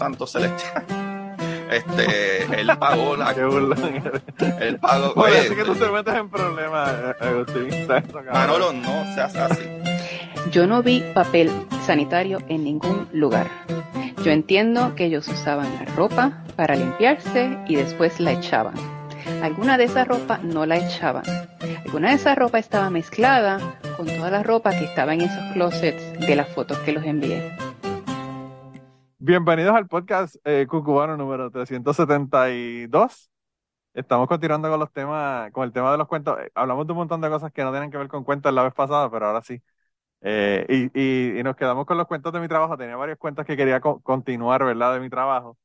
Santo Celestial. Este, él pagó la. Qué burlón. Él pagó. Oye, oye, así que tú te metes en problemas, eh, Agustín. Manolo, no seas así. Yo no vi papel sanitario en ningún lugar. Yo entiendo que ellos usaban la ropa para limpiarse y después la echaban. Alguna de esa ropa no la echaban. Alguna de esa ropa estaba mezclada con toda la ropa que estaba en esos closets de las fotos que los envié. Bienvenidos al podcast eh, Cucubano número 372. Estamos continuando con los temas, con el tema de los cuentos. Eh, Hablamos de un montón de cosas que no tienen que ver con cuentos la vez pasada, pero ahora sí. Eh, y, nos quedamos con los cuentos de mi trabajo. Tenía varios cuentos que quería co- continuar, ¿verdad? De mi trabajo.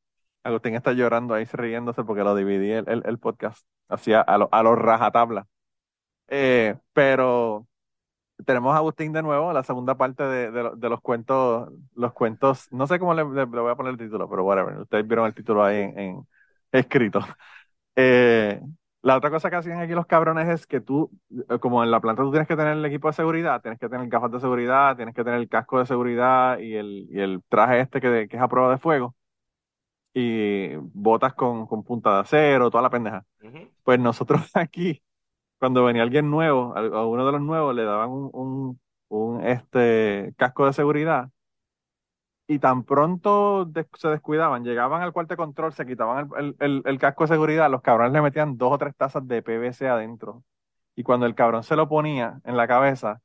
Agustín está llorando ahí, riéndose porque lo dividí el, podcast hacia a lo, a los rajatabla. Pero tenemos a Agustín de nuevo, la segunda parte de, de, de los cuentos, los cuentos, no sé cómo le, le- le voy a poner el título, pero whatever, ustedes vieron el título ahí en, en- escrito. Eh, la otra cosa que hacían aquí los cabrones es que tú, eh, como en la planta tú tienes que tener el equipo de seguridad, tienes que tener gafas de seguridad, tienes que tener el casco de seguridad y el, y el traje este que, que es a prueba de fuego y botas con, con punta de acero, toda la pendeja. Ujú. Pues nosotros aquí, cuando venía alguien nuevo, a uno de los nuevos le daban un, un, este, casco de seguridad y tan pronto se descuidaban, llegaban al cuarto de control, se quitaban el- el- el casco de seguridad, los cabrones le metían dos o tres tazas de PVC adentro. Y cuando el cabrón se lo ponía en la cabeza,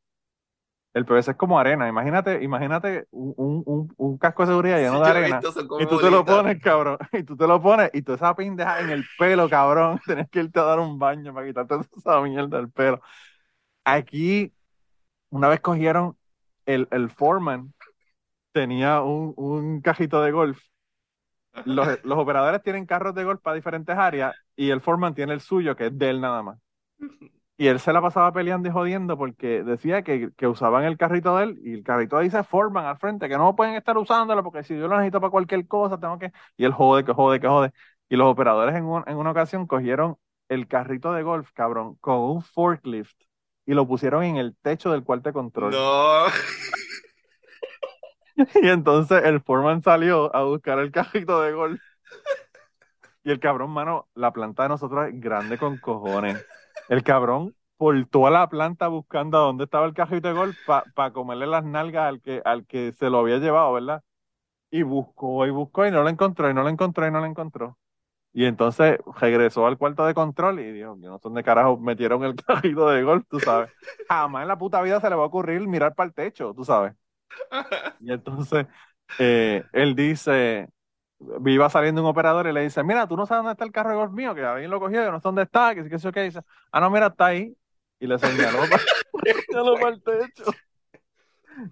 el PVC es como arena. Imagínate, imagínate un, un, un, casco de seguridad lleno Sí, de arena. visto, Y tú te lo pones, cabrón. Y tú te lo pones y tú esa pendeja en el pelo, cabrón. Tienes que irte a dar un baño para quitarte esa mierda del pelo. Aquí, una vez cogieron el, el foreman, tenía un, un cajito de golf. Los, los operadores tienen carros de golf para diferentes áreas y el foreman tiene el suyo, que es de él nada más. Y él se la pasaba peleando y jodiendo porque decía que, que usaban el carrito de él y el carrito dice Foreman al frente, que no pueden estar usándolo porque si yo lo necesito para cualquier cosa, tengo que... Y él jode, que jode, que jode. Y los operadores en, un- en una ocasión cogieron el carrito de golf, cabrón, con un forklift y lo pusieron en el techo del cuarto de control. No. Y entonces el foreman salió a buscar el carrito de golf. Y el cabrón, mano, la planta de nosotros es grande con cojones. El cabrón por toda la planta buscando a dónde estaba el carrito de golf para comerle las nalgas al que, al que se lo había llevado, ¿verdad? Y buscó y buscó y no lo encontró y no lo encontró y no lo encontró. Y entonces regresó al cuarto de control y dijo, yo no sé dónde carajo metieron el carrito de golf, tú sabes. Jamás en la puta vida se le va a ocurrir mirar para el techo, tú sabes. Y entonces eh, él dice, iba saliendo un operador y le dice, mira, tú no sabes dónde está el carro de golf mío, que alguien lo cogió, yo no sé dónde está, que sí que sí, que dice, ah, no, mira, está ahí. Y le señaló para el techo.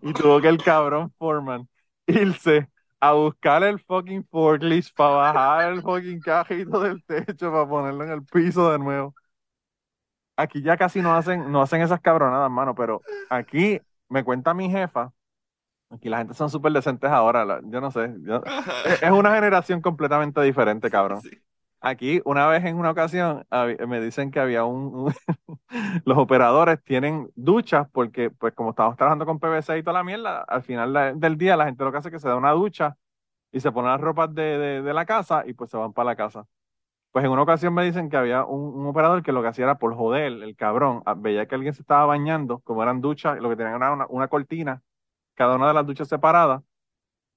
Y tuvo que el cabrón Foreman irse a buscar el fucking forklift para bajar el fucking cajito del techo para ponerlo en el piso de nuevo. Aquí ya casi no hacen, no hacen esas cabronadas, mano, pero aquí me cuenta mi jefa, aquí la gente son súper decentes ahora, la- yo no sé, yo- es es una generación completamente diferente, cabrón. Sí. Aquí, una vez en una ocasión, me dicen que había un, un- los operadores tienen duchas porque, pues, como estamos trabajando con PVC y toda la mierda, al final la- del día la gente lo que hace es que se da una ducha y se pone las ropas de, de- de la casa y pues se van para la casa. Pues en una ocasión me dicen que había un, un operador que lo que hacía era por joder, el cabrón, ah, veía que alguien se estaba bañando, como eran duchas, lo que tenían era una, una cortina, cada una de las duchas separadas.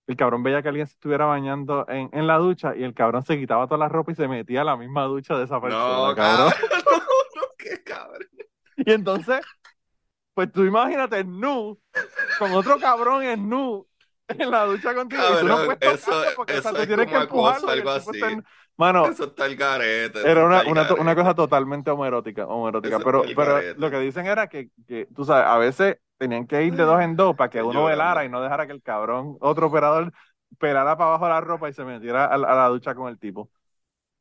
El cabrón veía que alguien se estuviera bañando en, en la ducha y el cabrón se quitaba toda la ropa y se metía a la misma ducha de esa persona, No, cabrón. cabrón. No, qué cabrón. Y entonces, pues tú imagínate nu, con otro cabrón en nu en la ducha contigo y tú no puedes eso- porque o sea, eso es tienes que empujarlo. el algo así. Mano, Eso está el garete. eso era una, una, garete. una cosa totalmente homoerótica, homoerótica. Eso Pero, pero garete. lo que dicen era que, que, tú sabes, a veces tenían que ir de dos en dos para que uno velara y no dejara que el cabrón, otro operador, pelara para abajo la ropa y se metiera a, la- a la ducha con el tipo.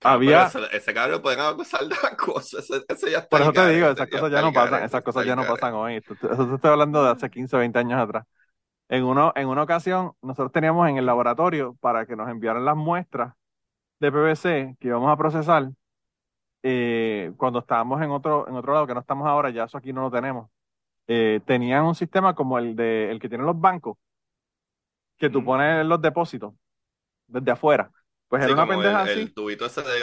Había, Pero ese, ese cabrón pueden acusar de acoso. Ese, ese ya está por eso te digo, esas cosas ya no pasan, esas cosas ya no pasan hoy. Eso te estoy hablando de hace 15, 20 años atrás. En, uno, en una ocasión, nosotros teníamos en el laboratorio para que nos enviaran las muestras de PVC que íbamos a procesar. eh, cuando estábamos en otro, en otro lado, que no estamos ahora, ya eso aquí no lo tenemos. Eh, tenían un sistema como el de el que tienen los bancos, que tú Mm. pones los depósitos desde afuera. Pues Sí, era una pendeja el, así. el tubito ese de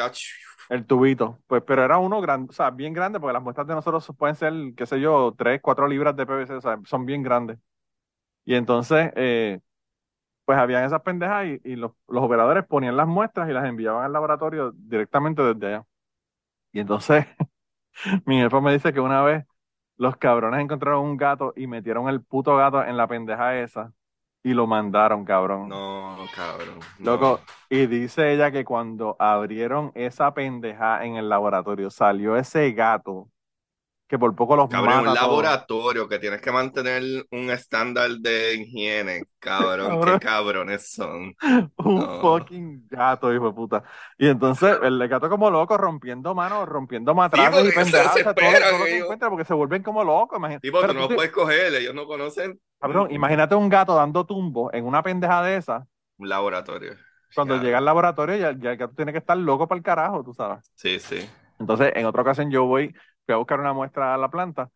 El tubito, pues, pero era uno grande, o sea, bien grande, porque las muestras de nosotros pueden ser, qué sé yo, 3, 4 libras de PVC, o sea, son bien grandes. Y entonces, eh, pues habían esas pendejas y, y los, los operadores ponían las muestras y las enviaban al laboratorio directamente desde allá. Y entonces, mi jefe me dice que una vez los cabrones encontraron un gato y metieron el puto gato en la pendeja esa y lo mandaron, cabrón. No, cabrón. no. Loco, y dice ella que cuando abrieron esa pendeja en el laboratorio, salió ese gato que por poco los Cabrón, un mata todos. laboratorio que tienes que mantener un estándar de higiene, cabrón, Cabrón. qué cabrones son. Un No. fucking gato, hijo de puta. Y entonces el gato como loco, rompiendo manos, rompiendo matraques porque y se pendejadas, o sea, todo, todo que encuentra, porque se vuelven como locos. imagínate. Tipo, Pero tú no tú puedes coger, ellos no conocen cabrón, imagínate un gato dando tumbo en una pendeja de esa. un laboratorio. Cuando Ya. llega al laboratorio, ya, ya el gato tiene que estar loco para el carajo, tú sabes. Sí, sí. Entonces, en otra ocasión yo voy, fui a buscar una muestra a la planta,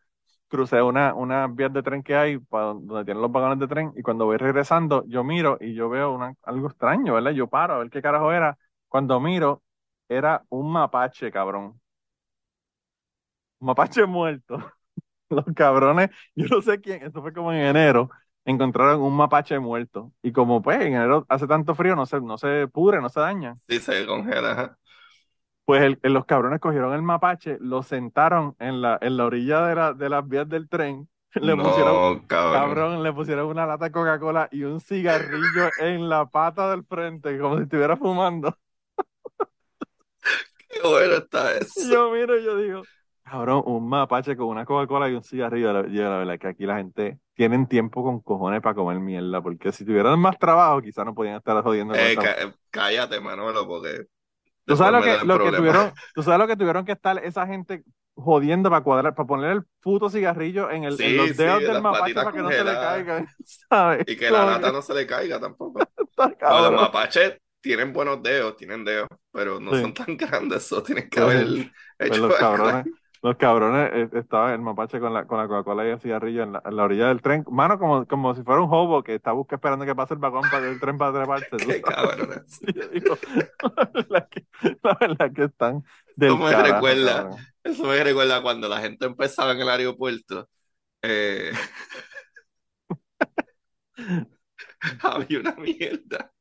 crucé una, unas vías de tren que hay donde tienen los vagones de tren y cuando voy regresando, yo miro y yo veo algo extraño, ¿verdad? Yo paro a ver qué carajo era. Cuando miro, era un mapache, cabrón. Un mapache muerto. Los cabrones, yo no sé quién, esto fue como en enero, encontraron un mapache muerto. Y como pues en enero hace tanto frío, no se, no se pudre, no se daña. Sí, se congela. Pues el- los cabrones cogieron el mapache, lo sentaron en la, en la orilla de, la, de las vías del tren, le pusieron, cabrón. cabrón, le pusieron una lata de Coca-Cola y un cigarrillo en la pata del frente, como si estuviera fumando. Qué bueno está eso. yo miro y yo digo, cabrón, un mapache con una Coca-Cola y un cigarrillo. Yo la verdad que aquí la gente tienen tiempo con cojones para comer mierda, porque si tuvieran más trabajo, quizás no podían estar jodiendo Eh, ca- cállate, Manolo, porque ¿Tú sabes lo que, lo que tuvieron, tú sabes lo que tuvieron que estar esa gente jodiendo para cuadrar, para poner el puto cigarrillo en, el, en los sí, dedos del mapache para que no se le ¿sabes? Y que la lata que no se le caiga tampoco. Los mapaches tienen buenos dedos, tienen dedos, pero no Sí. son tan grandes, eso tienen que haber hecho los cabrones, los cabrones, eh, estaba el mapache con la, con la Coca-Cola y el cigarrillo en la, en la orilla del tren, mano, como, como si fuera un hobo que está buscando esperando que pase el vagón para el tren para treparse. Qué cabrones. Digo, la verdad que, la verdad que están del Eso me carajo, recuerda, cabrón. eso me recuerda cuando la gente empezaba en el aeropuerto. eh, había una mierda.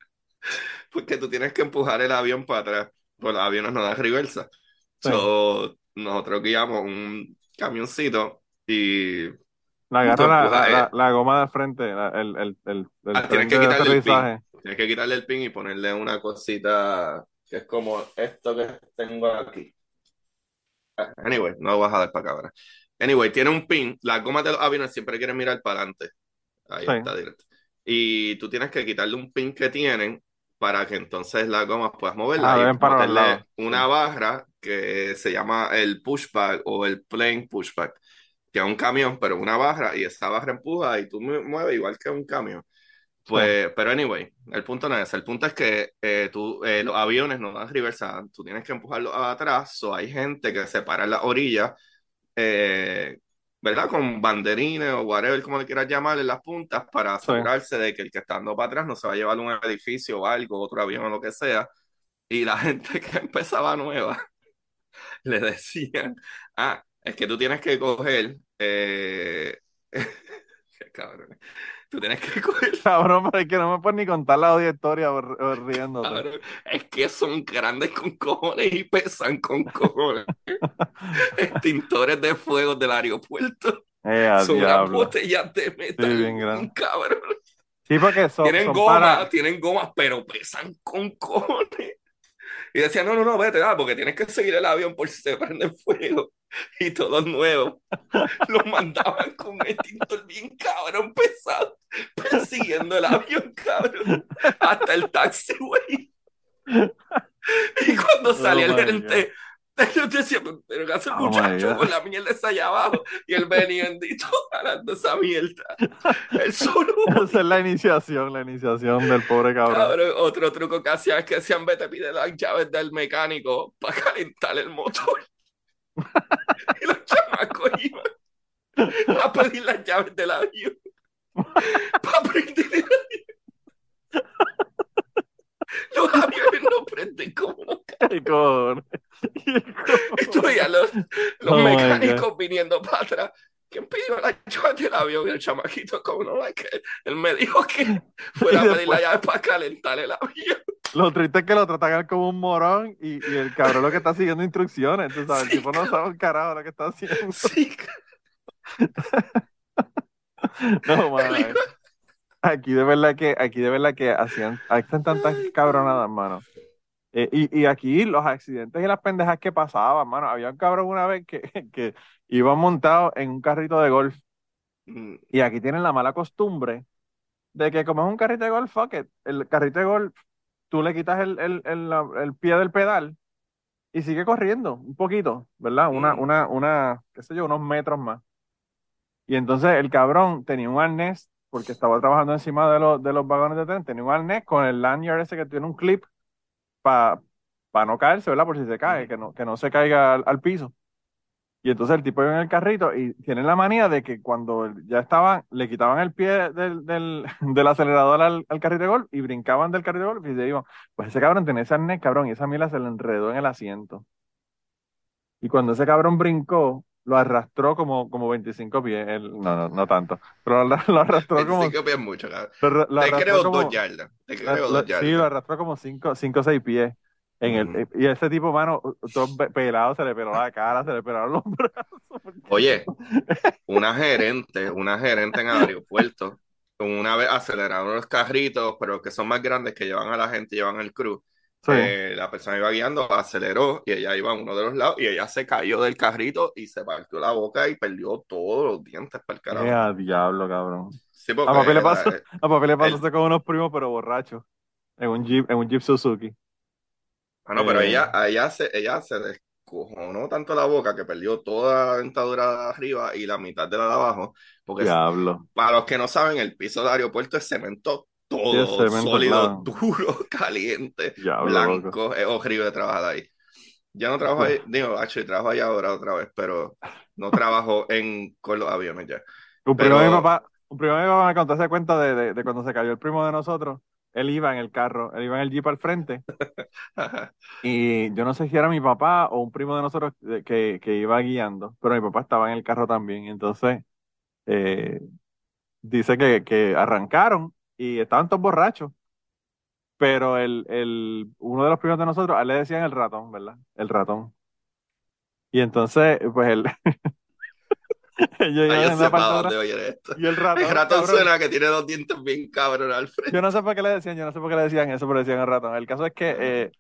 Porque tú tienes que empujar el avión para atrás. Pues los aviones no dan reversa. Sí. So, nosotros guiamos un camioncito y tú agarra la, la, eh, la, la goma de frente, la- el, el, el, el Ah, tienes que de quitarle el pin. Tienes que quitarle el pin y ponerle una cosita que es como esto que tengo aquí. Anyway, no vas a dar para cámara. Anyway, tiene un pin. Las gomas de los aviones siempre quieren mirar para adelante. Ahí Sí. está directo. Y tú tienes que quitarle un pin que tienen para que entonces las gomas puedas moverlas Ah, y para meterle una barra que se llama el pushback o el plane pushback, que es un camión, pero una barra y esa barra empuja y tú mu- mueves igual que un camión. Pues, pero anyway, el punto no es. El punto es que eh, tú, eh, los aviones no dan reversa, tú tienes que empujarlos atrás, o hay gente que se para en la orilla, eh, ¿verdad? Con banderines o whatever, como le quieras llamar, en las puntas, para Sí. asegurarse de que el que está andando para atrás no se va a llevar un edificio o algo, otro avión o lo que sea. Y la gente que empezaba nueva le decían, ah, es que tú tienes que coger, eh... cabrones. Tú tienes que coger Cabrón, pero es que no me puedes ni contar la odia historia o, o riéndote. Cabrón, es que son grandes con cojones y pesan con cojones. Extintores de fuego del aeropuerto. Eh, Son unas diablo. botellas de metal. Sí, bien grande. Cabrón. Sí, porque son, Tienen son gomas, para... tienen gomas, pero pesan con cojones. Y decían, no, no, no, vete, ah, porque tienes que seguir el avión por si se prende fuego. Y todos nuevos. Los mandaban con un extintor bien cabrón, pesado, persiguiendo el avión, cabrón, hasta el taxiway. Y cuando salía el Oh gerente, yo decía, pero ¿qué hace el Oh muchacho con la mierda esa allá abajo? Y él venía bendito jalando esa mierda. Él solo. Esa es la iniciación, la iniciación del pobre cabrón. Cabrón, otro truco que hacían es que decían, vete, pide las llaves del mecánico para calentar el motor. y los chamacos iban a pedir las llaves del avión para prender el avión. los aviones no prenden como los carros. Y cojones. Y cojones. Estoy a los, los Oh mecánicos viniendo para atrás. ¿Quién pidió la llave del avión? Y el chamaquito, como no, like, él me dijo que fuera a pedir la llave para calentar el avión. Lo triste es que lo tratan como un morón y, y el cabrón lo que está siguiendo instrucciones, tú sabes, el Sí, tipo no sabe un carajo lo que está haciendo. Sí, No, mano, eh. Aquí de verdad que, aquí de verdad que hacían, hacen tantas cabronadas, mano. Eh, y, y aquí los accidentes y las pendejas que pasaban, mano. Había un cabrón una vez que, que iba montado en un carrito de golf. Mm, Y aquí tienen la mala costumbre de que como es un carrito de golf, fuck it, el carrito de golf, tú le quitas el, el, el, el pie del pedal y sigue corriendo un poquito, ¿verdad? Una, Mm. una, una, qué sé yo, unos metros más. Y entonces el cabrón tenía un arnés, porque estaba trabajando encima de los, de los vagones de tren, tenía un arnés con el lanyard ese que tiene un clip para no caerse, ¿verdad? Por si se cae, que no, que no se caiga al, al piso. Y entonces el tipo iba en el carrito y tienen la manía de que cuando ya estaban, le quitaban el pie del, del, del acelerador al, al carrito de golf y brincaban del carrito de golf y se iban. Pues ese cabrón tenía ese arnés, cabrón, y esa mierda se le enredó en el asiento. Y cuando ese cabrón brincó, lo arrastró como, como 25 pies. no, no, no tanto. Pero lo, lo arrastró como. 25 pies mucho, cabrón. Lo, lo Te creo como- dos yardas. Te creo dos yardas. sí, lo arrastró como 5 o 6 pies. En el, Ujú. y ese tipo, mano, todo pe- pelado, se le peló la cara, se le pelaron los brazos. porque- Oye, una gerente, una gerente en el aeropuerto, una vez aceleraron los carritos, pero que son más grandes, que llevan a la gente, llevan al crew. Sí. Eh, la persona iba guiando, aceleró y ella iba a uno de los lados y ella se cayó del carrito y se partió la boca y perdió todos los dientes para el carajo. Eh, a diablo, cabrón. Sí, A papi le pasó, a papi le pasó el- con unos primos, pero borrachos. En un Jeep, en un Jeep Suzuki. Ah, no, pero Eh. ella, ella se, ella se descojonó tanto la boca que perdió toda la dentadura de arriba y la mitad de la de abajo. Porque Diablo. para los que no saben, el piso del aeropuerto es cemento todo, Sí, sólido, duro, caliente, blanco. loco. Es horrible trabajar ahí. Ya no trabajo ahí, digo, actually, trabajo allá ahora otra vez, pero no trabajo en, con los aviones ya. Un primo de mi papá, un primo de mi papá me contó ese cuento de, de, de cuando se cayó el primo de nosotros. Él iba en el carro, él iba en el Jeep al frente. Y yo no sé si era mi papá o un primo de nosotros de- que, que iba guiando, pero mi papá estaba en el carro también. Entonces, eh, dice que, que arrancaron y estaban todos borrachos. Pero el, el, uno de los primos de nosotros, a él le decían el ratón, ¿verdad? El ratón. Y entonces, pues él. Ay, yo la sé para de dónde atrás, voy a ir esto. y el ratón, El ratón cabrón, suena que tiene dos dientes bien cabrón al frente. yo no sé por qué le decían, yo no sé por qué le decían eso, pero decían el ratón. El caso es que, eh,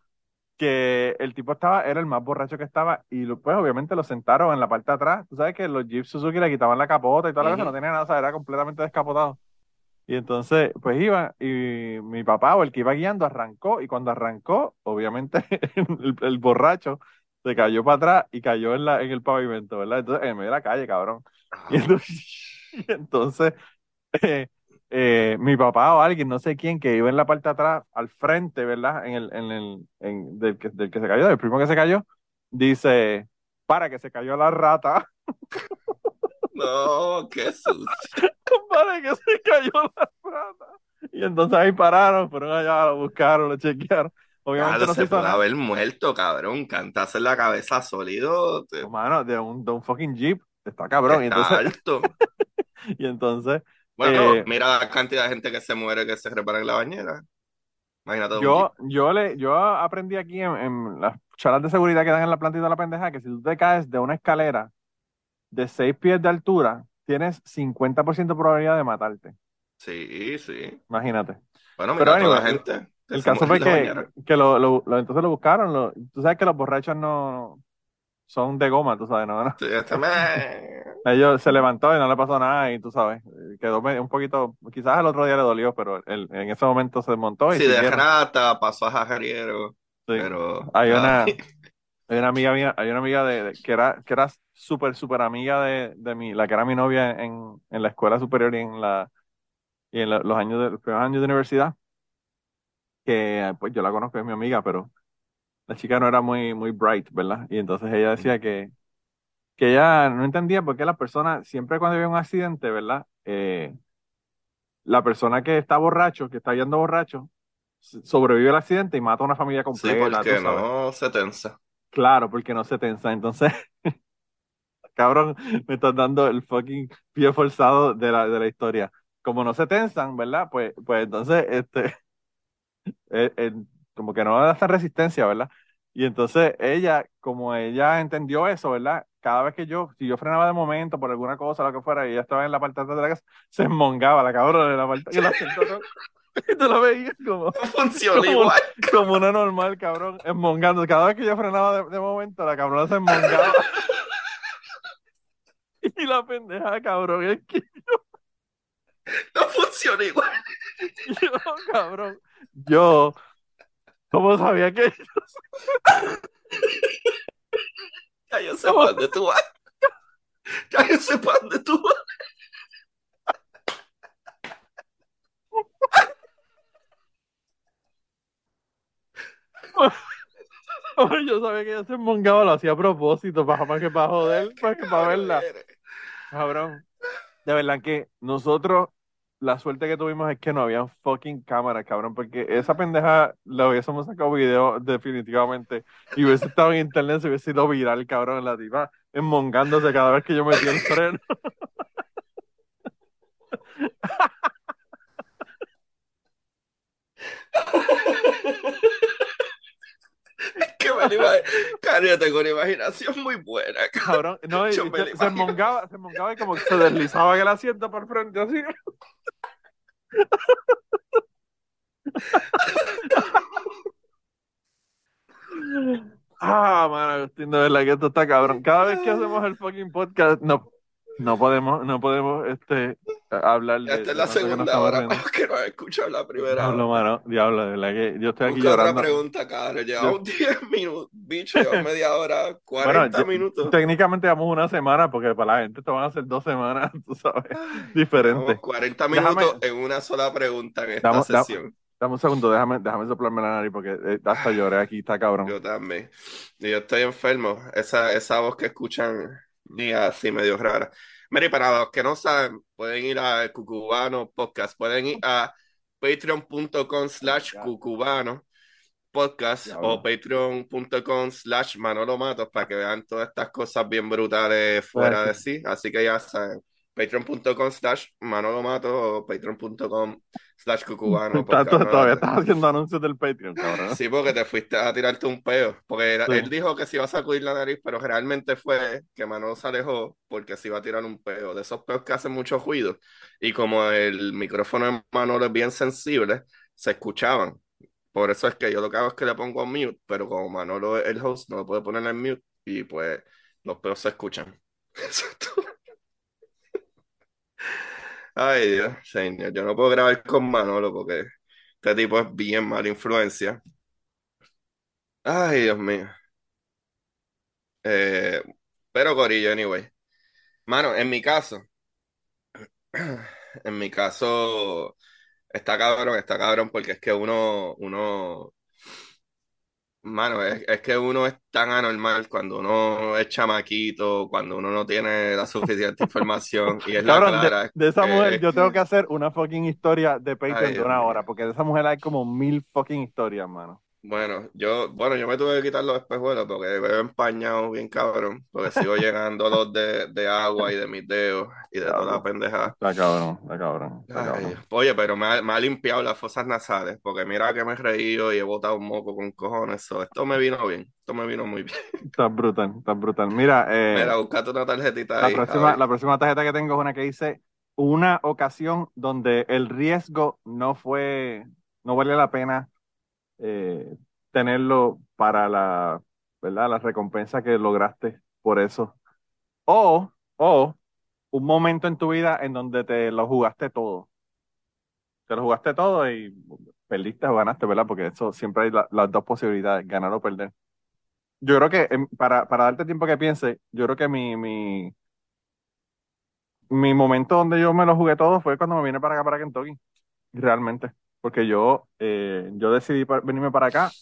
que el tipo estaba, era el más borracho que estaba, y lo- pues obviamente lo sentaron en la parte de atrás. Tú sabes que los Jeep Suzuki le quitaban la capota y toda la cosa, no tenía nada, o sea, era completamente descapotado. Y entonces, pues iba, y mi papá o el que iba guiando arrancó, y cuando arrancó, obviamente el, el borracho se cayó para atrás y cayó en, la, en el pavimento, ¿verdad? Entonces, en medio de la calle, cabrón. Y entonces, y entonces, eh, eh, mi papá o alguien, no sé quién, que iba en la parte de atrás, al frente, ¿verdad? En el, en el, en, del, que, del que se cayó, del primo que se cayó, dice, para que se cayó la rata, No, qué sucio. para que se cayó la rata. Y entonces ahí pararon, fueron allá, lo buscaron, lo chequearon. Obviamente Claro, no se se puede haber muerto, cabrón. Cantarse en la cabeza sólido. te- Mano, de un, de un fucking jeep, está cabrón. Y entonces, alto. y entonces Bueno, Eh, mira la cantidad de gente que se muere que se repara en la bañera. Imagínate Yo, yo le, yo aprendí aquí en, en las charlas de seguridad que dan en la planta y toda la pendeja que si tú te caes de una escalera de seis pies de altura, tienes 50% de probabilidad de matarte. Sí, sí. Imagínate. Bueno, Pero toda la gente. El caso fue que, que lo, lo- lo- entonces lo buscaron. lo- tú sabes que los borrachos no son de goma, tú sabes, ¿no? Sí, este Ellos se levantó y no le pasó nada y tú sabes, quedó un poquito, quizás el otro día le dolió, pero él, en ese momento se desmontó y Sí, de rata pasó a jajariero, Sí. pero... Hay una, hay una amiga mía, hay una amiga de, de- que era, que era súper, súper amiga de, de mi, la que era mi novia en, en la escuela superior y en la, y en la- los años de, los primeros años de universidad, que pues yo la conozco, es mi amiga, pero la chica no era muy, muy bright, ¿verdad? Y entonces ella decía que, que ella no entendía por qué las personas, siempre cuando había un accidente, ¿verdad? Eh, la persona que está borracho, que está yendo borracho, sobrevive al accidente y mata a una familia Sí, completa. tú porque no se tensa. Claro, porque no se tensa. Entonces, cabrón, me estás dando el fucking pie forzado de la, de la historia. Como no se tensan, ¿verdad? Pues, pues entonces, este, eh, eh, como que no hacen resistencia, ¿verdad? Y entonces ella, como ella entendió eso, ¿verdad? Cada vez que yo, si yo frenaba de momento por alguna cosa, lo que fuera, y ella estaba en la parte de atrás de la casa, se mongaba la cabrona en la parte que la. Y tú lo veías como, No funciona como, igual. como una normal, cabrón, esmongando. Cada vez que yo frenaba de, de momento, la cabrona se esmongaba. Y la pendeja, cabrón, es que No funciona igual. yo, cabrón, yo, ¿cómo sabía que Ya yo sé para dónde tú vas. Ya yo sé para dónde tú vas. yo sabía que ella se lo hacía a propósito, para más que para joder, para que para verla. Cabrón, de verdad que nosotros, la suerte que tuvimos es que no había fucking cámaras, cabrón, porque esa pendeja la hubiésemos sacado video definitivamente y hubiese estado en internet, se hubiese sido viral, cabrón, la tipa enmongándose cada vez que yo metía el freno. Tengo una imaginación muy buena. Cabrón, no, y- se, se enmongaba, se enmongaba y como que se deslizaba el asiento por frente, así. Ah, mano, Agustín, de verdad que esto está cabrón. Cada vez que hacemos el fucking podcast, no, no podemos, no podemos, este, hablar de, Esta es la segunda hora, para que no escuchado la primera Diablo, hora. mano, diablo, de verdad que yo estoy aquí Busca otra llorando. pregunta, cabrón. Llevamos 10 minutos, bicho, llevamos media hora, Bueno, 40 yo- minutos. técnicamente llevamos una semana, porque para la gente esto van a ser dos semanas, tú sabes, diferentes. Llevamos 40 Déjame- minutos en una sola pregunta en esta Damos- da- sesión. Dame un segundo, déjame, déjame soplarme la nariz, porque eh, hasta lloré aquí, está cabrón. Yo también. Yo estoy enfermo. Esa, esa voz que escuchan ni así medio rara. Mire, para los que no saben, pueden ir a Cucubano Podcast. Pueden ir a patreon.com slash cucubano podcast o patreon.com slash Manolo Matos para que vean todas estas cosas bien brutales fuera de sí. Así que ya saben, patreon.com slash Manolo Matos o patreon.com slash cucubano todavía estás haciendo anuncios del Patreon, cabrón. Sí, porque te fuiste a tirarte un peo. Porque Sí. él dijo que se iba a sacudir la nariz, pero realmente fue que Manolo se alejó porque se iba a tirar un peo. De esos peos que hacen mucho ruido. Y como el micrófono de Manolo es bien sensible, se escuchaban. Por eso es que yo lo que hago es que le pongo mute, pero como Manolo es el host, no lo puede poner en mute y pues los peos se escuchan. Eso es todo. Ay, Dios, señor. Yo no puedo grabar con Manolo porque este tipo es bien mala influencia. Ay, Dios mío. Eh, pero Corillo, anyway. Mano, en mi caso, en mi caso, está cabrón, está cabrón, porque es que uno, uno, mano, es, es que uno es tan anormal cuando uno es chamaquito, cuando uno no tiene la suficiente información y es la Cabrón, de, clara. de esa que- mujer yo tengo que hacer una fucking historia de Patreon Ay, de una hora, porque de esa mujer hay como mil fucking historias, mano. Bueno, yo, bueno, yo me tuve que quitar los espejuelos porque veo empañado bien cabrón, porque sigo llegando los de, de agua y de mis dedos y de toda la Diablo. pendeja. Está cabrón, está cabrón, está Ay, cabrón. oye, pero me ha, me ha limpiado las fosas nasales, porque mira que me he reído y he botado un moco con cojones. so, esto me vino bien, esto me vino muy bien. Está brutal, está brutal. Mira, eh, Mira, búscate una tarjetita la ahí. próxima, la próxima tarjeta que tengo es una que dice una ocasión donde el riesgo no fue, no vale la pena eh, tenerlo para la, ¿verdad? La recompensa que lograste por eso. O, o un momento en tu vida en donde te lo jugaste todo. Te lo jugaste todo y perdiste o ganaste, ¿verdad? Porque eso siempre hay la- las dos posibilidades, ganar o perder. Yo creo que em, para, para darte tiempo que piense, yo creo que mi, mi, mi momento donde yo me lo jugué todo fue cuando me vine para acá, para Kentucky, realmente. Porque yo, eh, yo decidí pa- venirme para acá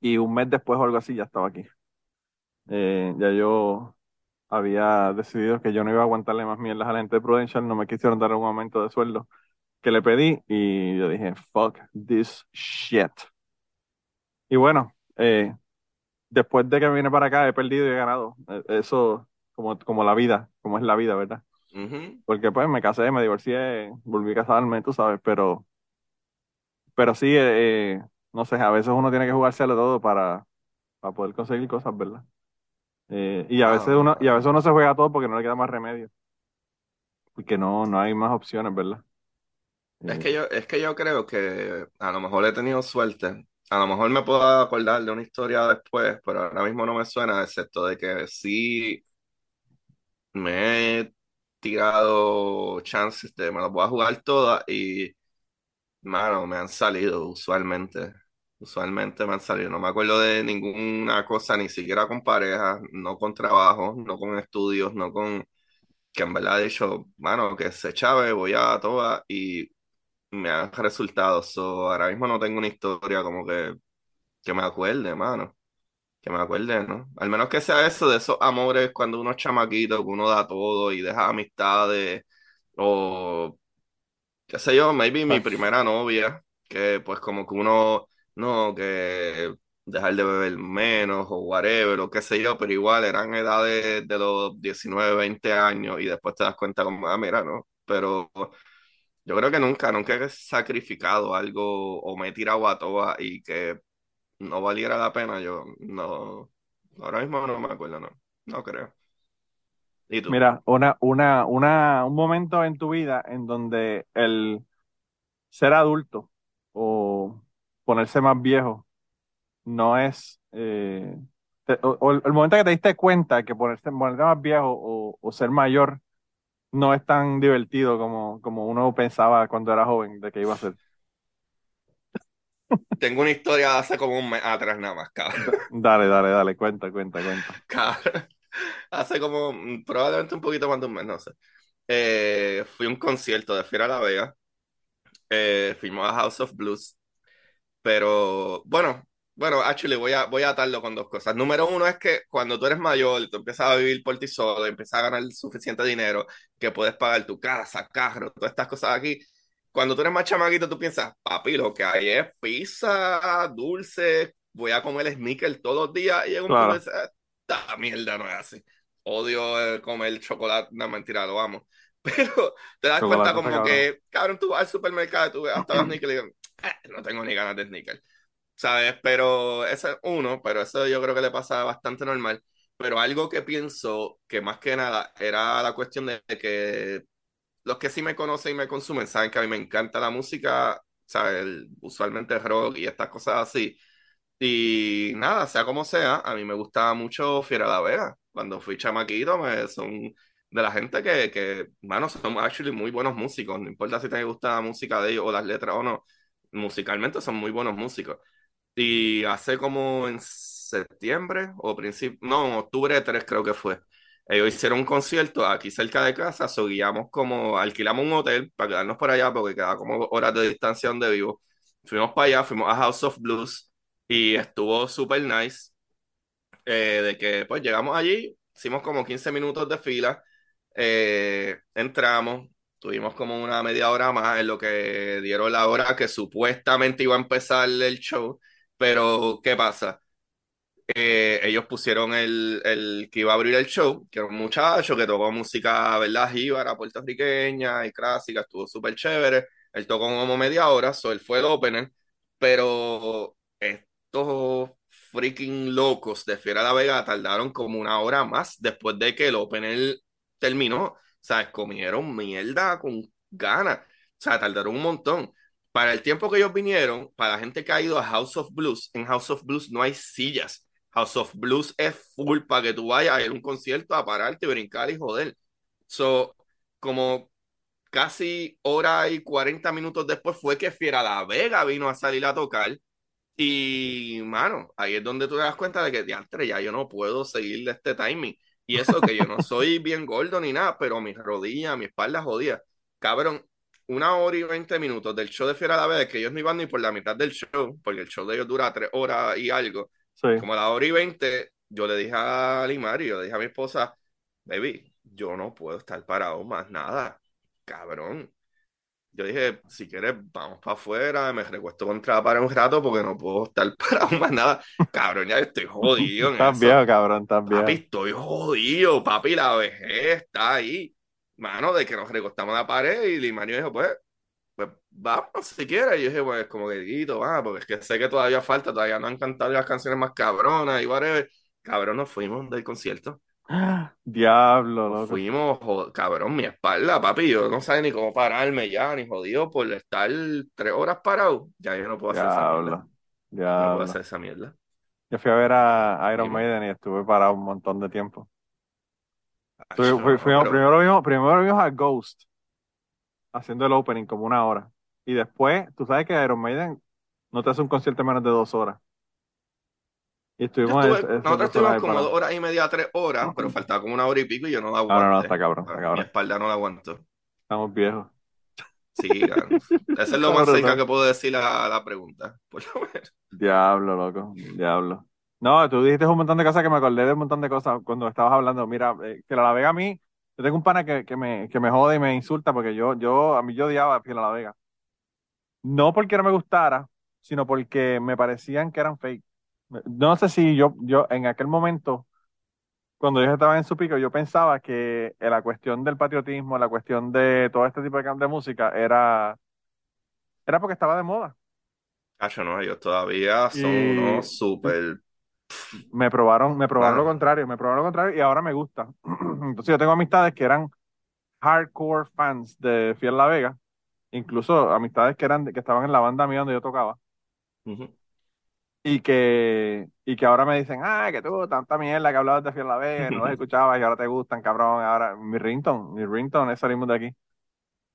y un mes después o algo así ya estaba aquí. Eh, ya yo había decidido que yo no iba a aguantarle más mierdas a la gente de Prudential, no me quisieron dar un aumento de sueldo que le pedí y yo dije, fuck this shit. Y bueno, eh, después de que me vine para acá he perdido y he ganado. Eh, Eso como, como la vida, como es la vida, ¿verdad? Ujú. Porque pues me casé, me divorcié, volví a casarme, tú sabes, pero, pero sí, eh, eh, no sé, a veces uno tiene que jugárselo todo para, para poder conseguir cosas, ¿verdad? Eh, y a veces uno, y a veces uno se juega todo porque no le queda más remedio. Porque no, no hay más opciones, ¿verdad? Es Eh, que yo, es que yo creo que a lo mejor he tenido suerte. A lo mejor me puedo acordar de una historia después, pero ahora mismo no me suena, excepto de que sí me he tirado chances de me las voy a jugar todas y, mano, me han salido usualmente. Usualmente me han salido. No me acuerdo de ninguna cosa, ni siquiera con parejas, no con trabajo, no con estudios, no con... Que en verdad he dicho, mano, que se chave, voy a todas y me han resultado. So, ahora mismo no tengo una historia como que, que me acuerde, mano. Que me acuerde, ¿no? Al menos que sea eso de esos amores cuando uno es chamaquito, que uno da todo y deja amistades. O, qué sé yo, maybe mi pues, primera novia, que pues como que uno, no, que dejar de beber menos o whatever, o qué sé yo, pero igual eran edades de los 19 20 años y después te das cuenta como, ah, mira, ¿no? Pero yo creo que nunca, nunca he sacrificado algo o me he tirado a toa y que no valiera la pena. Yo no, ahora mismo no me acuerdo, no, no creo. Mira, una, una, una, un momento en tu vida en donde el ser adulto o ponerse más viejo no es, eh, te- o, o el momento que te diste cuenta que ponerse, ponerte más viejo o, o ser mayor no es tan divertido como, como uno pensaba cuando era joven de que iba a ser. Tengo una historia hace como un mes atrás nada más, cabrón. Dale, dale, dale, cuenta, cuenta, cuenta. Cabrón. Hace como mm, probablemente un poquito más de un mes, no sé. Eh, fui a un concierto de Fiera La Vega. Eh, fuimos a House of Blues. Pero bueno, bueno, actually voy a, voy a atarlo con dos cosas. Número uno es que cuando tú eres mayor, tú empiezas a vivir por ti solo, empiezas a ganar suficiente dinero que puedes pagar tu casa, carro, todas estas cosas aquí. Cuando tú eres más chamaquito, tú piensas, papi, lo que hay es pizza, dulce, voy a comer sneaker todos los días y llega un Claro, esta mierda no es así. Odio eh, comer chocolate, no, mentira, lo amo. Pero te das cuenta chocolate está como cabrón. que, cabrón, tú vas al supermercado y tú ves hasta los sneakers y dices, "Eh, no tengo ni ganas de sneakers. ¿sabes? Pero ese es uno, pero eso yo creo que le pasa bastante normal. Pero algo que pienso que más que nada era la cuestión de que los que sí me conocen y me consumen saben que a mí me encanta la música, ¿sabes? Usualmente rock y estas cosas así. Y nada, sea como sea, a mí me gustaba mucho Fiera La Vega. Cuando fui chamaquito, me, son de la gente que, que, mano, son actually muy buenos músicos. No importa si te gusta la música de ellos o las letras o no, musicalmente son muy buenos músicos. Y hace como en septiembre o principio, no, octubre 3 creo que fue. Ellos hicieron un concierto aquí cerca de casa, so guiamos como, alquilamos un hotel para quedarnos por allá porque quedaba como horas de distancia donde vivo. Fuimos para allá, fuimos a House of Blues y estuvo super nice. eh, de que pues llegamos allí, hicimos como 15 minutos de fila, eh, entramos, tuvimos como una media hora más en lo que dieron la hora que supuestamente iba a empezar el show, pero ¿qué pasa? Eh, ellos pusieron el, el que iba a abrir el show, que era un muchacho que tocó música, ¿verdad? Jíbara, puertorriqueña y clásica, estuvo súper chévere. Él tocó como media hora, so él fue el opener, pero estos freaking locos de Fiera La Vega tardaron como una hora más después de que el opener terminó. O sea, comieron mierda con ganas. O sea, tardaron un montón. Para el tiempo que ellos vinieron, para la gente que ha ido a House of Blues, en House of Blues no hay sillas. House of Blues es full para que tú vayas a ir a un concierto a pararte, brincar y joder. So, como casi hora y 40 minutos después fue que Fiera La Vega vino a salir a tocar. Y, mano, ahí es donde tú te das cuenta de que, diantre, ya yo no puedo seguir de este timing. Y eso que yo no soy bien gordo ni nada, pero mis rodillas, mi espalda jodida. Cabrón, una hora y 20 minutos del show de Fiera La Vega, que ellos no iban ni por la mitad del show, porque el show de ellos dura tres horas y algo. sí. Como a la hora y 20, yo le dije a Limari, yo le dije a mi esposa, baby, yo no puedo estar parado más nada, cabrón. Yo dije, si quieres, vamos para afuera, me recuesto contra para un rato porque no puedo estar parado más nada. Cabrón, ya estoy jodido viejo, cabrón, estás Papi, estoy jodido, papi, la vejez está ahí. Mano, de que nos recostamos la pared y Limario dijo, pues, pues vamos si quieres. Y yo dije, pues, como que Guito, va, porque es que sé que todavía falta, todavía no han cantado las canciones más cabronas y whatever. Cabrón, nos fuimos del concierto. Diablo, loco. fuimos, cabrón, mi espalda, papi, yo no sabía ni cómo pararme ya, ni jodido por estar tres horas parado. Ya yo no puedo hacer esa mierda. Diablo, No puedo hacer esa mierda. Yo fui a ver a Iron. Maiden y estuve parado un montón de tiempo. Fui- fui- no, fuimos- pero- primero, vimos, primero vimos a Ghost haciendo el opening como una hora. Y después, tú sabes que Iron Maiden no te hace un concierto en menos de dos horas. Y estuvimos estuve- nosotros estuvimos como dos horas y media, tres horas, pero faltaba como una hora y pico y yo no la Ah, no, no, está cabrón, está Mi espalda no la aguanto. Estamos viejos. Sí, cabrón. Eso es lo más cerca que puedo decir a la pregunta. Por lo menos. Diablo, loco, diablo. No, tú dijiste un montón de cosas que me acordé de un montón de cosas cuando estabas hablando. Mira, eh, que la Vega a mí, yo tengo un pana que, que me, que me jode y me insulta porque yo, yo, a mí yo odiaba a La Vega. No porque no me gustara, sino porque me parecían que eran fake. No sé si yo, yo en aquel momento, cuando ellos estaban en su pico, yo pensaba que la cuestión del patriotismo, la cuestión de todo este tipo de, de música era, era porque estaba de moda. Acho, no, ellos todavía son Y- unos súper. Me probaron, me probaron lo contrario, me probaron lo contrario y ahora me gusta. Entonces yo tengo amistades que eran hardcore fans de Fiel La Vega, incluso amistades que eran que estaban en la banda mía donde yo tocaba Ujú. Y que y que ahora me dicen, "Ah, que tú tanta mierda que hablabas de Fiel La Vega, no los escuchabas y ahora te gustan, cabrón, ahora mi ringtone, mi ringtone es salimos de aquí."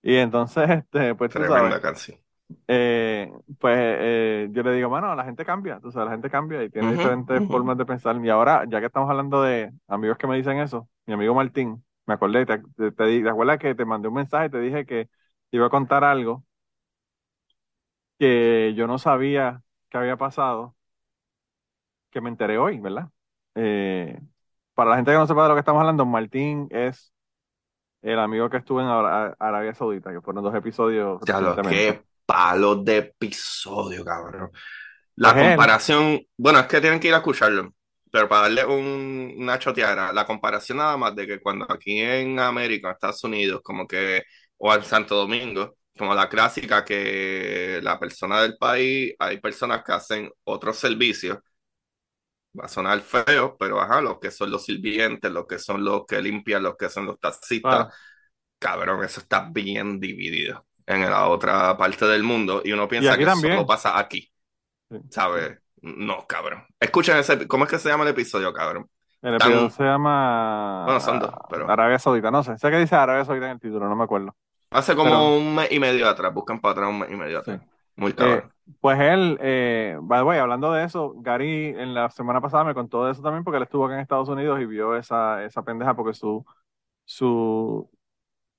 Y entonces este pues tú Tremenda sabes, canción. eh, pues eh, yo le digo, mano, la gente cambia, tú sabes, la gente cambia y tiene Ujú, diferentes ujú. formas de pensar. Y ahora, ya que estamos hablando de amigos que me dicen eso, mi amigo Martín, me acordé, te, te, te di- ¿te acuerdas que te mandé un mensaje y te dije que te iba a contar algo que yo no sabía que había pasado, que me enteré hoy, ¿verdad? Eh, para la gente que no sepa de lo que estamos hablando, Martín es el amigo que estuvo en Ara- Arabia Saudita, que fueron dos episodios Ya lo que palo de episodio, cabrón. La él- comparación, bueno, es que tienen que ir a escucharlo, pero para darle un, una choteada, la comparación nada más de que cuando aquí en América, Estados Unidos, como que, o en Santo Domingo, como la clásica que la persona del país, hay personas que hacen otros servicios, va a sonar feo, pero ajá, los que son los sirvientes, los que son los que limpian, los que son los taxistas, cabrón, eso está bien dividido en la otra parte del mundo y uno piensa que también. solo pasa aquí, Sí. ¿sabes? No, cabrón. Escuchen ese, ¿cómo es que se llama el episodio, cabrón? El Tan- episodio se llama Bueno, son dos, pero- Arabia Saudita, no sé. Sé que dice Arabia Saudita en el título, no me acuerdo. Hace como Pero- un mes y medio atrás, buscan para atrás un mes y medio atrás. Sí. Muy Eh, cabrón. pues él, eh, by the way, hablando de eso, Gary en la semana pasada me contó de eso también porque él estuvo acá en Estados Unidos y vio esa, esa pendeja porque su, su,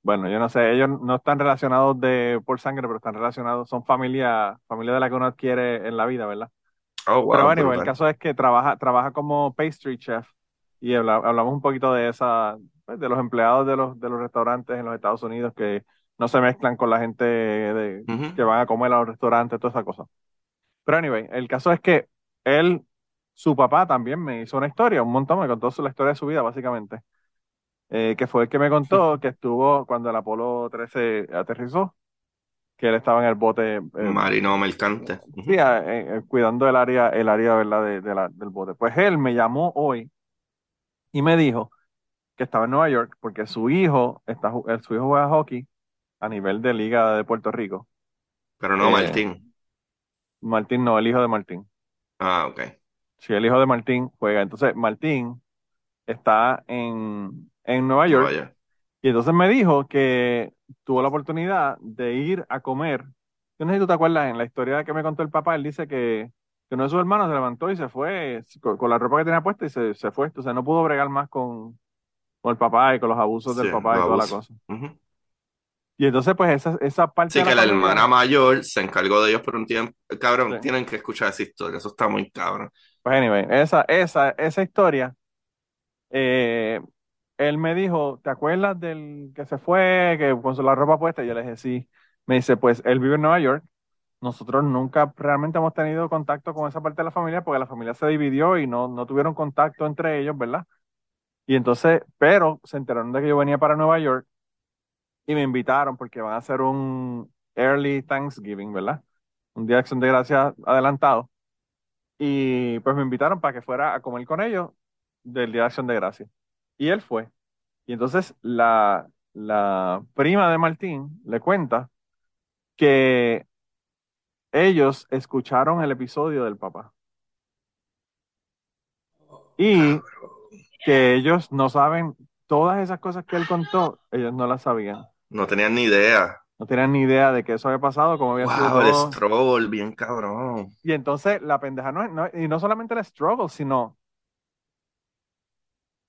bueno, yo no sé, ellos no están relacionados de por sangre, pero están relacionados, son familia, familia de la que uno adquiere en la vida, ¿verdad? Oh, wow, Pero bueno, el caso es que trabaja, trabaja como pastry chef y habla- hablamos un poquito de esa, pues, de los empleados de los, de los restaurantes en los Estados Unidos que no se mezclan con la gente de, que van a comer a los restaurantes, toda esa cosa. Pero anyway, el caso es que él, su papá también me hizo una historia, un montón, me contó la historia de su vida, básicamente. Eh, que fue el que me contó que estuvo cuando el Apolo 13 aterrizó, que él estaba en el bote. eh, Marino mercante. Sí, eh, eh, cuidando el área, el área, ¿verdad? De, de la- del bote. Pues él me llamó hoy y me dijo que estaba en Nueva York porque su hijo, está, su hijo juega hockey a nivel de Liga de Puerto Rico. Pero no Eh, Martín. Martín no, el hijo de Martín. Ah, ok. Sí, el hijo de Martín juega. Entonces, Martín está en, en Nueva York y entonces me dijo que tuvo la oportunidad de ir a comer. Yo no sé si tú te acuerdas, en la historia que me contó el papá, él dice que, que uno de sus hermanos se levantó y se fue con, con la ropa que tenía puesta y se, se fue. Entonces no pudo bregar más con, con el papá y con los abusos del papá y toda la cosa. Y entonces, pues, esa, esa parte Sí, de que la hermana mayor se encargó de ellos por un tiempo. Cabrón, Sí. tienen que escuchar esa historia. Eso está muy cabrón. Pues anyway, esa, esa, esa historia, eh, él me dijo, ¿te acuerdas del que se fue, que con la ropa puesta? Y yo le dije, sí. Me dice, pues él vive en Nueva York. Nosotros nunca realmente hemos tenido contacto con esa parte de la familia porque la familia se dividió y no, no tuvieron contacto entre ellos, ¿verdad? Y entonces, pero se enteraron de que yo venía para Nueva York y me invitaron porque van a hacer un early Thanksgiving, ¿verdad? Un día de acción de gracias adelantado. Y pues me invitaron para que fuera a comer con ellos del día de acción de gracias. Y él fue. Y entonces la, la prima de Martín le cuenta que ellos escucharon el episodio del papá. Y que ellos no saben todas esas cosas que él contó, ellos no las sabían. No tenían ni idea. No tenían ni idea de que eso había pasado, cómo había sido Wow, el todo. struggle, bien cabrón. Y entonces la pendeja no es, no- y no solamente el struggle, sino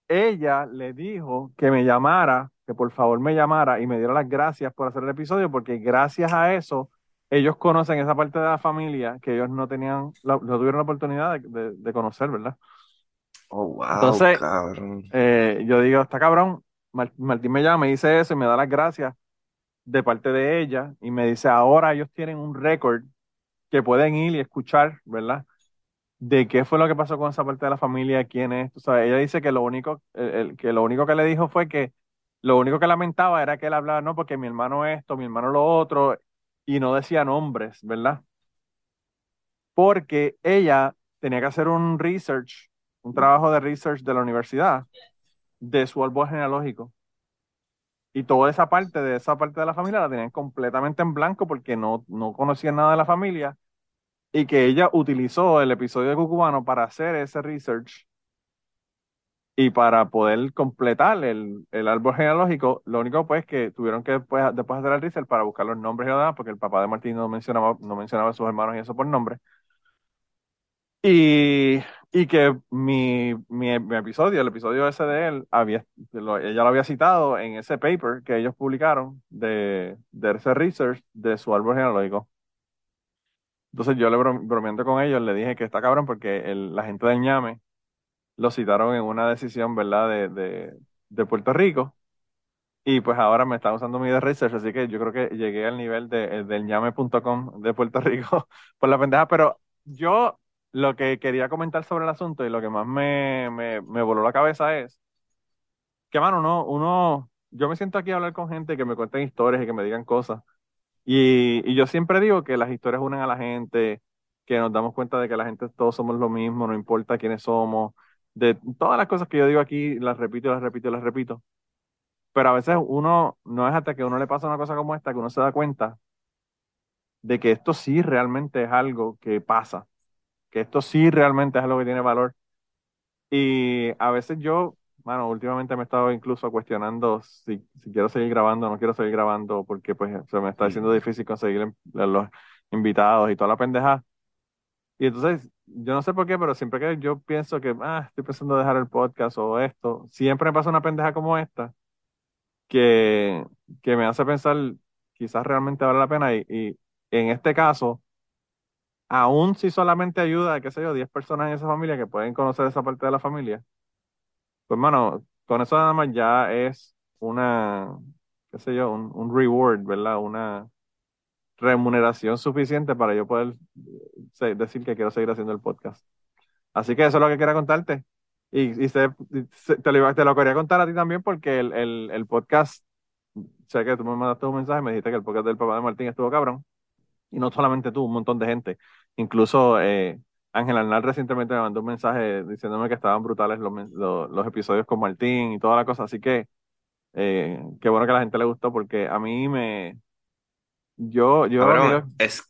ella le dijo que me llamara, que por favor me llamara y me diera las gracias por hacer el episodio, porque gracias a eso ellos conocen esa parte de la familia que ellos no tenían, no tuvieron la oportunidad de, de- de conocer, ¿verdad? Oh, wow, Entonces, cabrón. Eh, yo digo, está cabrón, Martín me llama, me dice eso y me da las gracias de parte de ella y me dice, ahora ellos tienen un récord que pueden ir y escuchar, ¿verdad? De qué fue lo que pasó con esa parte de la familia, quién es, tú sabes, ella dice que lo único, el- el- que lo único que le dijo fue que lo único que lamentaba era que él hablaba, no, porque mi hermano esto, mi hermano lo otro, y no decía nombres, ¿verdad? Porque ella tenía que hacer un research, un trabajo de research de la universidad de su árbol genealógico. Y toda esa parte de esa parte de la familia la tenían completamente en blanco porque no, no conocían nada de la familia y que ella utilizó el episodio de Cucubano para hacer ese research y para poder completar el, el árbol genealógico. Lo único pues que tuvieron que después, después hacer el research para buscar los nombres y lo demás porque el papá de Martín no mencionaba, no mencionaba a sus hermanos y eso por nombre. Y, y que mi, mi, episodio, el episodio ese de él, había, ella lo había citado en ese paper que ellos publicaron de, de ese research de su árbol genealógico. Entonces yo le bro- bromeando con ellos, le dije que está cabrón porque la gente del ñame lo citaron en una decisión, ¿verdad?, de, de, de Puerto Rico. Y pues ahora me están usando mi de research, así que yo creo que llegué al nivel de, del ñame.com de Puerto Rico por la pendeja, pero yo lo que quería comentar sobre el asunto y lo que más me, me, me voló la cabeza es que, mano, uno, uno, yo me siento aquí a hablar con gente que me cuenten historias y que me digan cosas. Y, y yo siempre digo que las historias unen a la gente, que nos damos cuenta de que la gente todos somos lo mismo, no importa quiénes somos. De todas las cosas que yo digo aquí, las repito, las repito, las repito. Pero a veces uno, no es hasta que uno le pasa una cosa como esta que uno se da cuenta de que esto sí realmente es algo que pasa, que esto sí realmente es algo que tiene valor. Y a veces yo, mano, últimamente me he estado incluso cuestionando si, si quiero seguir grabando o no quiero seguir grabando, porque pues se me está haciendo difícil conseguir em- los invitados y toda la pendeja. Y entonces, yo no sé por qué, pero siempre que yo pienso que, ah, estoy pensando en dejar el podcast o esto, siempre me pasa una pendeja como esta, que, que me hace pensar, quizás realmente vale la pena. Y, y en este caso, aún si solamente ayuda, qué sé yo, 10 personas en esa familia que pueden conocer esa parte de la familia, pues, mano, con eso nada más ya es una, qué sé yo, un, reward, ¿verdad? Una remuneración suficiente para yo poder eh, decir que quiero seguir haciendo el podcast. Así que eso es lo que quería contarte. Y, te, lo, quería contar a ti también porque el, el, el podcast, sé que tú me mandaste un mensaje, me dijiste que el podcast del papá de Martín estuvo cabrón. Y no solamente tú, un montón de gente. Incluso eh, Ángel Arnal recientemente me mandó un mensaje diciéndome que estaban brutales los, los, los episodios con Martín y toda la cosa. Así que eh, qué bueno que a la gente le gustó porque a mí me... Yo, yo, Cabrón, es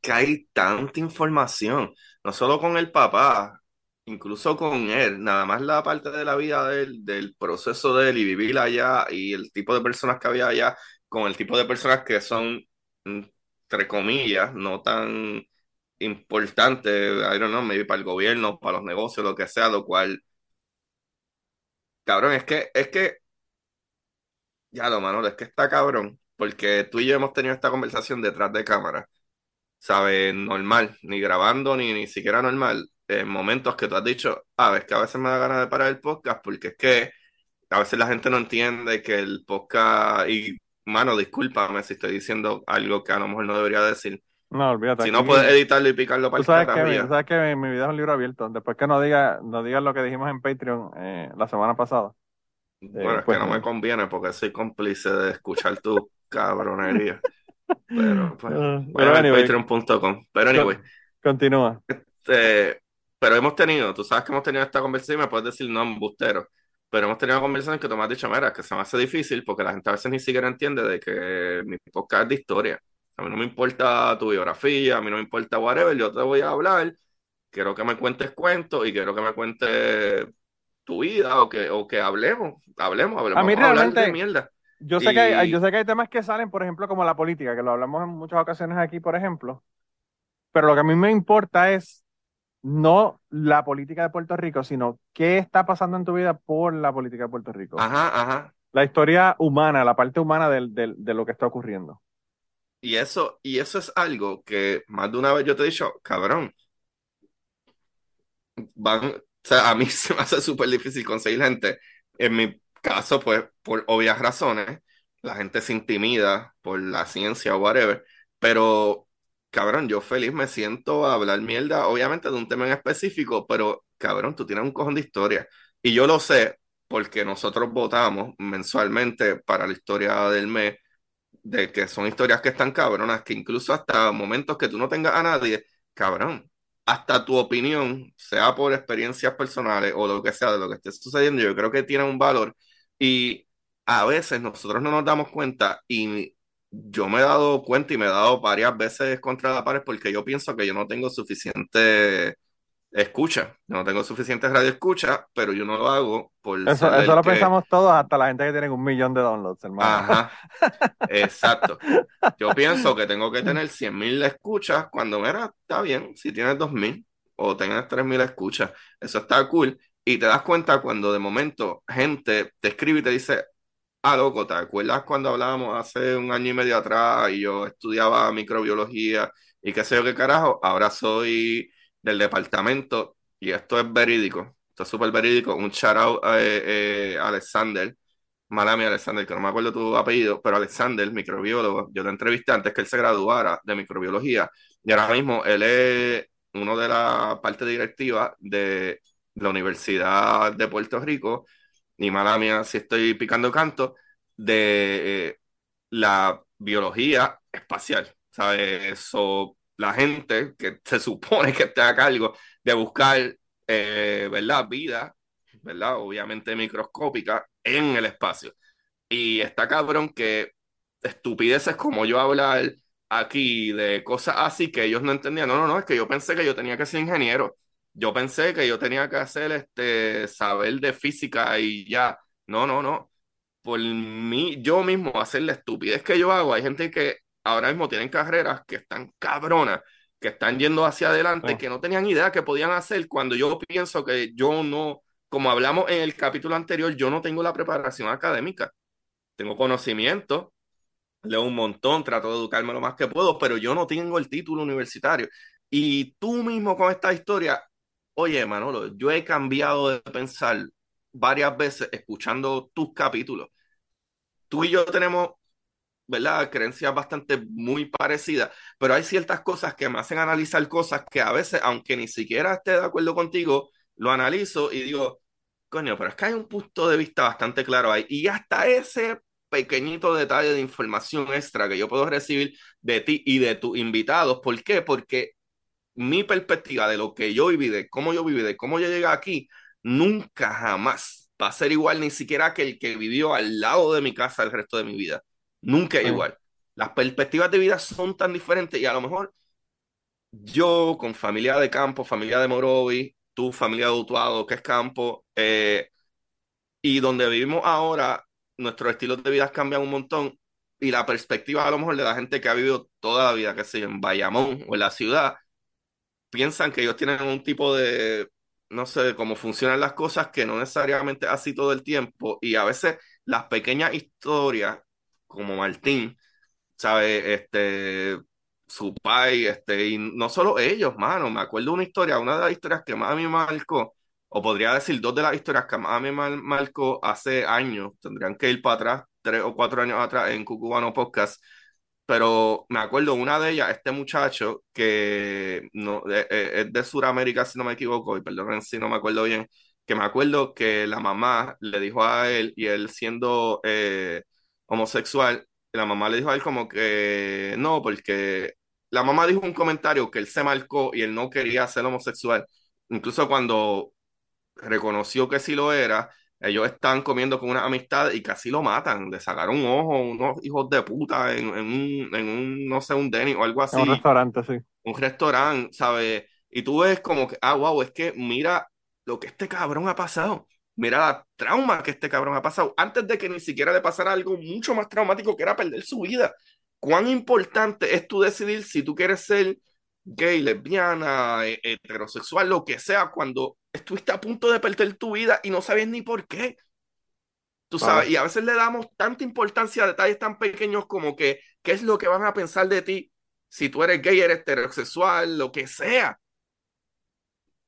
que hay tanta información, no solo con el papá, incluso con él, nada más la parte de la vida de él, del proceso de él y vivir allá y el tipo de personas que había allá, con el tipo de personas que son, entre comillas, no tan importantes, I don't know, maybe para el gobierno, para los negocios, lo que sea, lo cual, cabrón, es que, es que, ya lo, Manolo, es que está cabrón, porque tú y yo hemos tenido esta conversación detrás de cámara. ¿sabes? Normal, ni grabando, ni, ni siquiera normal. En momentos que tú has dicho, ah, ves que a veces me da ganas de parar el podcast porque es que a veces la gente no entiende que el podcast, y mano, discúlpame si estoy diciendo algo que a lo mejor no debería decir. No, olvídate. Si no puedes editarlo y picarlo para Tú sabes el que, mi, tú sabes que mi, mi vida es un libro abierto. Después que no diga, no digas lo que dijimos en Patreon eh, la semana pasada. Bueno, es pues, que no me eh. conviene porque soy cómplice de escuchar tu cabronería. Pero, pues, Ah, a anyway, patreon.com. Pero, anyway, continúa. eh, pero hemos tenido, tú sabes que hemos tenido esta conversación y me puedes decir no, embustero. Pero hemos tenido conversaciones que tú me has dicho, mira, que se me hace difícil porque la gente a veces ni siquiera entiende de que mi podcast es de historia. A mí no me importa tu biografía, a mí no me importa whatever, yo te voy a hablar, quiero que me cuentes cuentos y quiero que me cuentes tu vida o que, o que hablemos, hablemos, hablemos. A mí realmente- de mierda. Yo sé, que hay, yo sé que hay temas que salen, por ejemplo, como la política, que lo hablamos en muchas ocasiones aquí, por ejemplo. Pero lo que a mí me importa es no la política de Puerto Rico, sino qué está pasando en tu vida por la política de Puerto Rico. Ajá, ajá. La historia humana, la parte humana del- del- de lo que está ocurriendo. Y eso, y eso es algo que más de una vez yo te he dicho, cabrón, van, o sea, a mí se me hace súper difícil conseguir gente. En mi caso, pues, por obvias razones, la gente se intimida por la ciencia o whatever, pero, cabrón, yo feliz me siento a hablar mierda, obviamente de un tema en específico, pero, cabrón, tú tienes un cojón de historia. Y yo lo sé porque nosotros votamos mensualmente para la historia del mes de que son historias que están cabronas, que incluso hasta momentos que tú no tengas a nadie, cabrón, hasta tu opinión, sea por experiencias personales o lo que sea de lo que esté sucediendo, yo creo que tiene un valor. Y a veces nosotros no nos damos cuenta y yo me he dado cuenta y me he dado varias veces contra la pared porque yo pienso que yo no tengo suficiente escucha, no tengo suficiente radio escucha, pero yo no lo hago por Eso, lo que- pensamos todos, hasta la gente que tiene un millón de downloads, hermano. Ajá, exacto. Yo pienso que tengo que tener 100 mil escuchas cuando, mira, está bien, si tienes 2 mil o tienes 3 mil escuchas, eso está cool. Y te das cuenta cuando de momento gente te escribe y te dice, ah, loco, ¿te acuerdas cuando hablábamos hace un año y medio atrás y yo estudiaba microbiología y qué sé yo qué carajo? Ahora soy del departamento y esto es verídico, esto es súper verídico. Un shout out a eh, eh, Alexander. Mala mía, Alexander, que no me acuerdo tu apellido, pero Alexander, microbiólogo, yo lo entrevisté antes que él se graduara de microbiología y ahora mismo él es uno de la parte directiva de la Universidad de Puerto Rico, y mala mía si estoy picando canto, de eh, la biología espacial, ¿sabes? Eso, la gente que se supone que esté a cargo de buscar, eh, ¿verdad? Vida, ¿verdad? Obviamente microscópica en el espacio. Y está cabrón que estupideces como yo hablar aquí de cosas así que ellos no entendían. No, no, no, es que yo pensé que yo tenía que ser ingeniero. Yo pensé que yo tenía que hacer este saber de física y ya. No, no, no. Por mí, yo mismo hacer la estupidez que yo hago, hay gente que ahora mismo tienen carreras que están cabronas, que están yendo hacia adelante, Sí. que no tenían idea que podían hacer cuando yo pienso que yo no, como hablamos en el capítulo anterior, yo no tengo la preparación académica. Tengo conocimiento, leo un montón, trato de educarme lo más que puedo, pero yo no tengo el título universitario. Y tú mismo con esta historia, oye, Manolo, yo he cambiado de pensar varias veces escuchando tus capítulos. Tú y yo tenemos, ¿verdad? Creencias bastante muy parecidas, pero hay ciertas cosas que me hacen analizar cosas que a veces, aunque ni siquiera esté de acuerdo contigo, lo analizo y digo, coño, pero es que hay un punto de vista bastante claro ahí. Y hasta ese pequeñito detalle de información extra que yo puedo recibir de ti y de tus invitados. ¿Por qué? Porque mi perspectiva de lo que yo viví, de cómo yo viví, de cómo yo llegué aquí, nunca jamás va a ser igual ni siquiera que el que vivió al lado de mi casa el resto de mi vida. Nunca es igual. Las perspectivas de vida son tan diferentes y a lo mejor yo con familia de campo, familia de Morovi, tu familia de Utuado, que es campo, eh, y donde vivimos ahora, nuestros estilos de vida cambian un montón y la perspectiva a lo mejor de la gente que ha vivido toda la vida, que sé en Bayamón o en la ciudad, piensan que ellos tienen un tipo de, no sé, de cómo funcionan las cosas, que no necesariamente es así todo el tiempo. Y a veces las pequeñas historias, como Martín, ¿sabes? Este, su pai, este, y no solo ellos, mano, me acuerdo una historia, una de las historias que más a mí marcó, o podría decir dos de las historias que más a mí marcó hace años, tendrían que ir para atrás tres o cuatro años atrás en Cucubano Podcast, pero me acuerdo una de ellas, este muchacho que no, eh, eh, es de Sudamérica, si no me equivoco, y perdón si no me acuerdo bien, que me acuerdo que la mamá le dijo a él, y él siendo eh, homosexual, la mamá le dijo a él como que no, porque la mamá dijo un comentario que él se marcó y él no quería ser homosexual. Incluso cuando reconoció que sí lo era, ellos están comiendo con una amistad y casi lo matan, le sacaron un ojo, unos hijos de puta en, en, un, en un, no sé, un Denny o algo así. Un restaurante, sí. Un restaurante, ¿sabes? Y tú ves como que, ah, wow, es que mira lo que este cabrón ha pasado. Mira la trauma que este cabrón ha pasado antes de que ni siquiera le pasara algo mucho más traumático que era perder su vida. ¿Cuán importante es tú decidir si tú quieres ser gay, lesbiana, eh, heterosexual, lo que sea, cuando estuviste a punto de perder tu vida y no sabes ni por qué. Tú sabes, y a veces le damos tanta importancia a detalles tan pequeños como que, ¿qué es lo que van a pensar de ti si tú eres gay, eres heterosexual, lo que sea?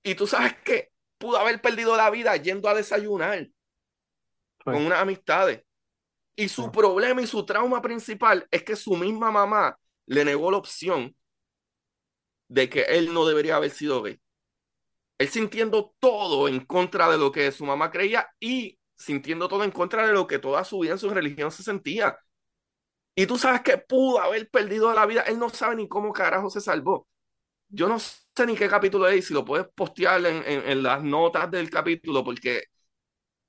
Y tú sabes que pudo haber perdido la vida yendo a desayunar con unas amistades. Y su problema y su trauma principal es que su misma mamá le negó la opción de que él no debería haber sido gay. Él sintiendo todo en contra de lo que su mamá creía y sintiendo todo en contra de lo que toda su vida en su religión se sentía. Y tú sabes que pudo haber perdido la vida. Él no sabe ni cómo carajo se salvó. Yo no sé ni qué capítulo es, si lo puedes postear en, en las notas del capítulo, porque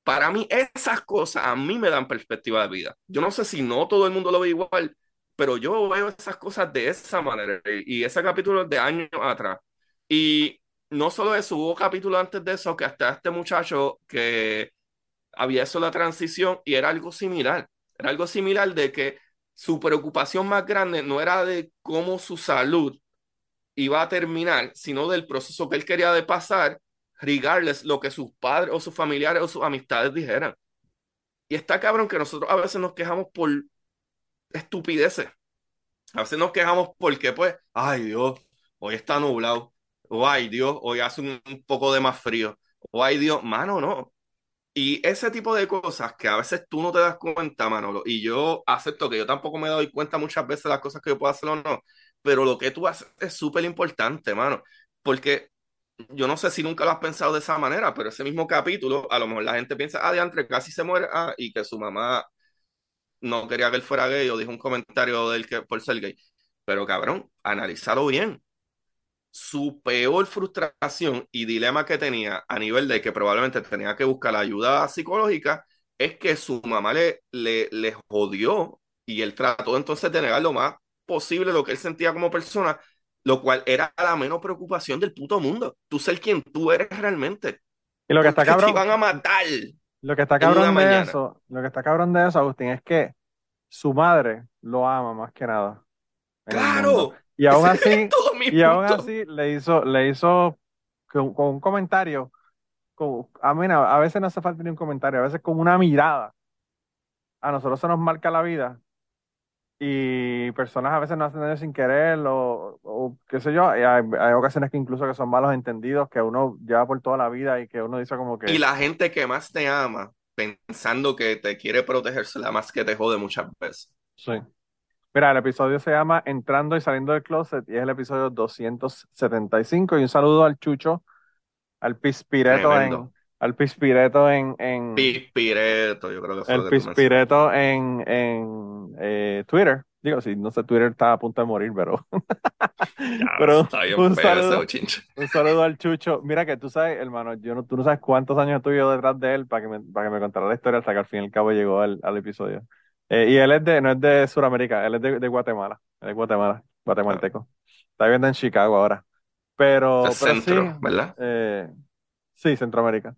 para mí esas cosas a mí me dan perspectiva de vida. Yo no sé si no todo el mundo lo ve igual, pero yo veo esas cosas de esa manera y ese capítulo de años atrás. Y no solo eso, hubo capítulos antes de eso que hasta este muchacho que había hecho la transición y era algo similar. Era algo similar de que su preocupación más grande no era de cómo su salud iba a terminar, sino del proceso que él quería de pasar, regardless lo que sus padres o sus familiares o sus amistades dijeran. Y está cabrón que nosotros a veces nos quejamos por estupideces. A veces nos quejamos porque, pues, ay Dios, hoy está nublado. O ay Dios, hoy hace un, poco de más frío. O ay Dios, mano, no. Y ese tipo de cosas que a veces tú no te das cuenta, Manolo, y yo acepto que yo tampoco me doy cuenta muchas veces de las cosas que yo puedo hacer o no, pero lo que tú haces es súper importante, mano, porque yo no sé si nunca lo has pensado de esa manera, pero ese mismo capítulo, a lo mejor la gente piensa, ah, de entre casi se muere, ah, y que su mamá no quería que él fuera gay o dijo un comentario de él que por ser gay. Pero cabrón, analízalo bien. Su peor frustración y dilema que tenía a nivel de que probablemente tenía que buscar la ayuda psicológica es que su mamá le, le, le jodió y él trató entonces de negar lo más posible lo que él sentía como persona, lo cual era la menos preocupación del puto mundo. Tú ser quien tú eres realmente. Y lo que está cabrón. Te van a matar. Lo que está cabrón de eso, lo que está cabrón de eso, Agustín, es que su madre lo ama más que nada. Claro. Y aún así, y aún así le hizo, le hizo con, un comentario. Con, a, mí, a veces no hace falta ni un comentario, a veces con una mirada. A nosotros se nos marca la vida y personas a veces no hacen daño sin querer o, qué sé yo, hay, hay, ocasiones que incluso que son malos entendidos que uno lleva por toda la vida y que uno dice como que... Y la gente que más te ama, pensando que te quiere protegerse, la más que te jode muchas veces. Sí. Mira, el episodio se llama Entrando y saliendo del closet y es el episodio 275 y un saludo al Chucho, al Pispireto en, al Pispireto en, en Pispireto, yo creo que fue el Pispireto en, en eh, Twitter. Digo, sí, no sé, Twitter está a punto de morir, pero. pero un, saludo, un saludo al Chucho. Mira que tú sabes, hermano, yo no, tú no sabes cuántos años estuve yo detrás de él para que me, para que me contara la historia hasta que al fin y al cabo llegó al, al episodio. Eh, y él es de, no es de Sudamérica, él es de, de Guatemala. Él es Guatemala, guatemalteco. Está viviendo en Chicago ahora. Pero. pero centro, sí, ¿verdad? Eh, sí, Centroamérica.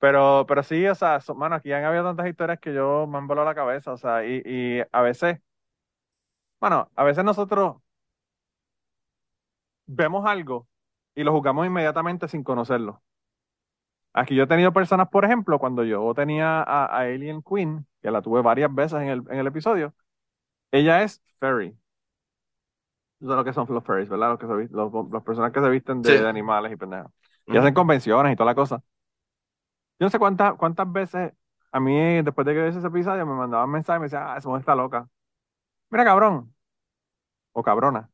Pero, pero sí, o sea, mano, aquí han habido tantas historias que yo me han volado la cabeza, o sea, y, y a veces, bueno, a veces nosotros vemos algo y lo juzgamos inmediatamente sin conocerlo. Aquí yo he tenido personas, por ejemplo, cuando yo tenía a, Alien Queen, que la tuve varias veces en el, en el episodio, ella es fairy. Eso es lo que son los fairies, ¿verdad? Los, que se, los, las personas que se visten de, animales y pendejas. Y hacen convenciones y toda la cosa. Yo no sé cuántas, cuántas veces a mí, después de que hice ese episodio, me mandaban mensajes y me decían, ah, esa mujer está loca. Mira, cabrón. O cabrona.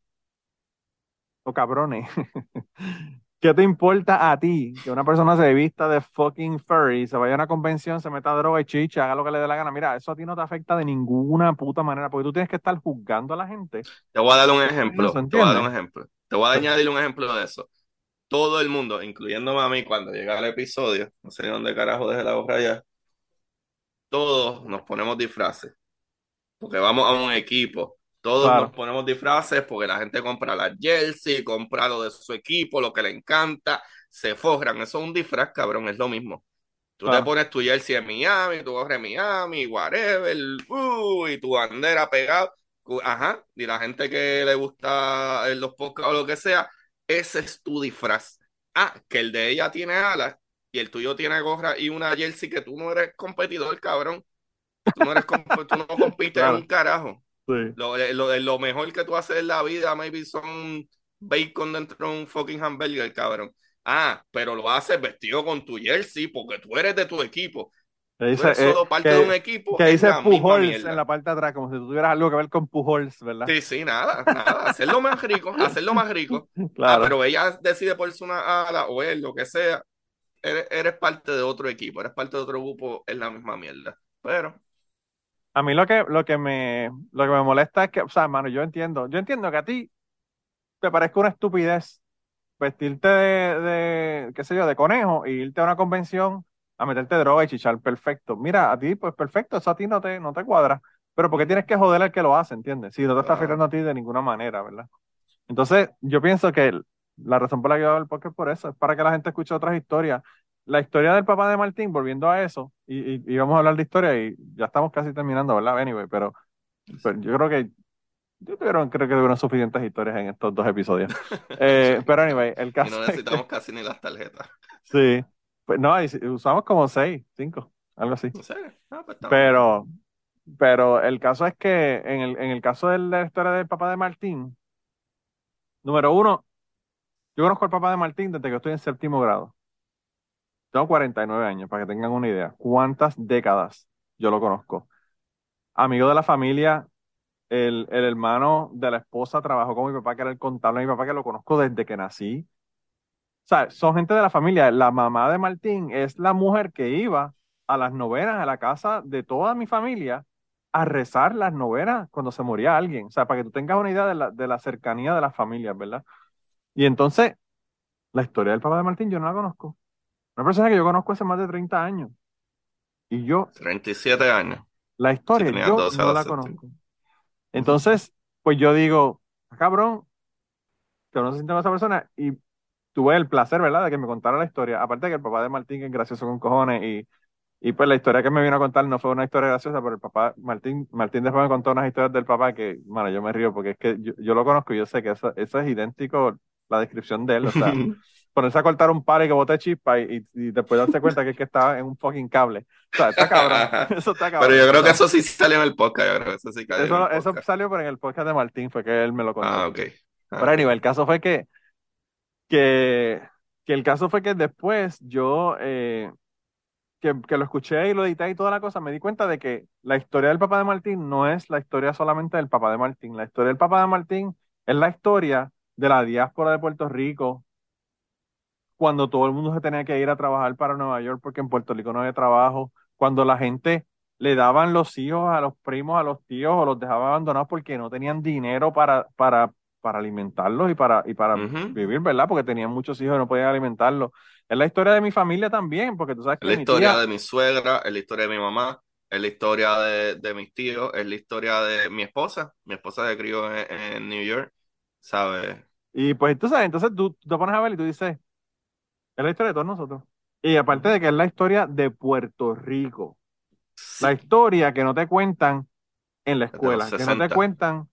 O cabrones. ¿Qué te importa a ti que una persona se vista de fucking furry, se vaya a una convención, se meta droga y chicha, haga lo que le dé la gana? Mira, eso a ti no te afecta de ninguna puta manera, porque tú tienes que estar juzgando a la gente. Te voy a dar un ejemplo. Eso, Te voy a dar un ejemplo. Te voy a añadir un ejemplo de eso. Todo el mundo, incluyéndome a mí, cuando llega el episodio, no sé ni dónde carajo dejé la gorra ya, todos nos ponemos disfraces. Porque vamos a un equipo. Todos Claro. nos ponemos disfraces porque la gente compra la jersey, compra lo de su equipo, lo que le encanta, se forran. Eso es un disfraz, cabrón, es lo mismo. Tú Claro. te pones tu jersey en Miami, tu gorra en Miami, whatever, uh, y tu bandera pegada. Ajá, y la gente que le gusta los podcasts o lo que sea, ese es tu disfraz. Ah, que el de ella tiene alas y el tuyo tiene gorra y una jersey que tú no eres competidor, cabrón. Tú no eres comp- tú no compites Claro. en un carajo. Sí. Lo, lo, lo mejor que tú haces en la vida, maybe son bacon dentro de un fucking hamburger, cabrón. Ah, pero lo haces vestido con tu jersey porque tú eres de tu equipo. Que dice, eres solo parte que- de un equipo. que es dice la misma Pujols en la parte de atrás, como si tú tuvieras algo que ver con Pujols, ¿verdad? Sí, sí, nada, nada. Hacerlo más rico, hacerlo más rico. Ah, Claro. pero ella decide ponerse una ala o él, lo que sea. Eres, eres parte de otro equipo, eres parte de otro grupo, es la misma mierda. Pero, A mí lo que, lo que me, lo que me molesta es que, o sea, hermano, yo entiendo, yo entiendo que a ti te parezca una estupidez vestirte de, de, qué sé yo, de conejo e irte a una convención a meterte droga y chichar, perfecto. Mira, a ti, pues perfecto, eso a ti no te, no te cuadra. Pero ¿por qué tienes que joder al que lo hace, entiendes? Si no te está afectando a ti de ninguna manera, ¿verdad? Entonces, yo pienso que la razón por la que yo hago el podcast es por eso, es para que la gente escuche otras historias. La historia del papá de Martín, volviendo a eso, y, y, y vamos a hablar de historia y ya estamos casi terminando, ¿verdad? Anyway, pero, pero yo creo que yo tuvieron, creo que tuvieron suficientes historias en estos dos episodios. Eh, pero anyway, el y caso no es que- necesitamos casi ni las tarjetas. sí, no, y si- usamos como seis, cinco, algo así. No sé. Ah, pues. Pero, pero el caso es que en el, en el caso de la historia del papá de Martín, número uno, yo conozco al papá de Martín desde que estoy en séptimo grado. Tengo 49 años, para que tengan una idea. ¿Cuántas décadas yo lo conozco? Amigo de la familia, el, el hermano de la esposa trabajó con mi papá, que era el contable de mi papá, que lo conozco desde que nací. O sea, son gente de la familia. La mamá de Martín es la mujer que iba a las novenas a la casa de toda mi familia a rezar las novenas cuando se moría alguien. O sea, para que tú tengas una idea de la, de la cercanía de las familias, ¿verdad? Y entonces, la historia del papá de Martín yo no la conozco. Una persona que yo conozco hace más de 30 años. Y yo, 37 años. la historia, yo 12 a no la 70. conozco. Entonces, pues yo digo, "Ah, cabrón, que no se siente esa persona. Y tuve el placer, ¿verdad?, de que me contara la historia. Aparte de que el papá de Martín es gracioso con cojones y, y pues la historia que me vino a contar no fue una historia graciosa, pero el papá, Martín, Martín después me contó unas historias del papá que, bueno, yo me río porque es que yo, yo lo conozco y yo sé que eso, eso es idéntico la descripción de él. O sea, ponerse a cortar un par y que bote chispa y, y, y después darse cuenta que es que estaba en un fucking cable. O sea, está cabrón. Eso está cabrón. Pero yo creo que eso sí salió en el podcast. Yo creo que eso sí en eso, el eso salió por en el podcast de Martín, fue que él me lo contó. Ah, ok. Ah, Pero anyway, el caso fue que, que, que el caso fue que después yo, eh, que, que lo escuché y lo edité y toda la cosa, me di cuenta de que la historia del papá de Martín no es la historia solamente del papá de Martín. La historia del papá de Martín es la historia de la diáspora de Puerto Rico, cuando todo el mundo se tenía que ir a trabajar para Nueva York porque en Puerto Rico no había trabajo, cuando la gente le daban los hijos a los primos, a los tíos o los dejaban abandonados porque no tenían dinero para, para, para alimentarlos y para, y para vivir, ¿verdad? Porque tenían muchos hijos y no podían alimentarlos. Es la historia de mi familia también, porque tú sabes Es que la mi historia tía, de mi suegra, es la historia de mi mamá, es la historia de, de mis tíos, es la historia de mi esposa. Mi esposa se crió en, en New York, ¿sabes? y pues tú sabes, entonces tú, tú te pones a ver y tú dices, es la historia de todos nosotros. Y aparte de que es la historia de Puerto Rico, la historia que no te cuentan en la escuela, que no te 60. cuentan.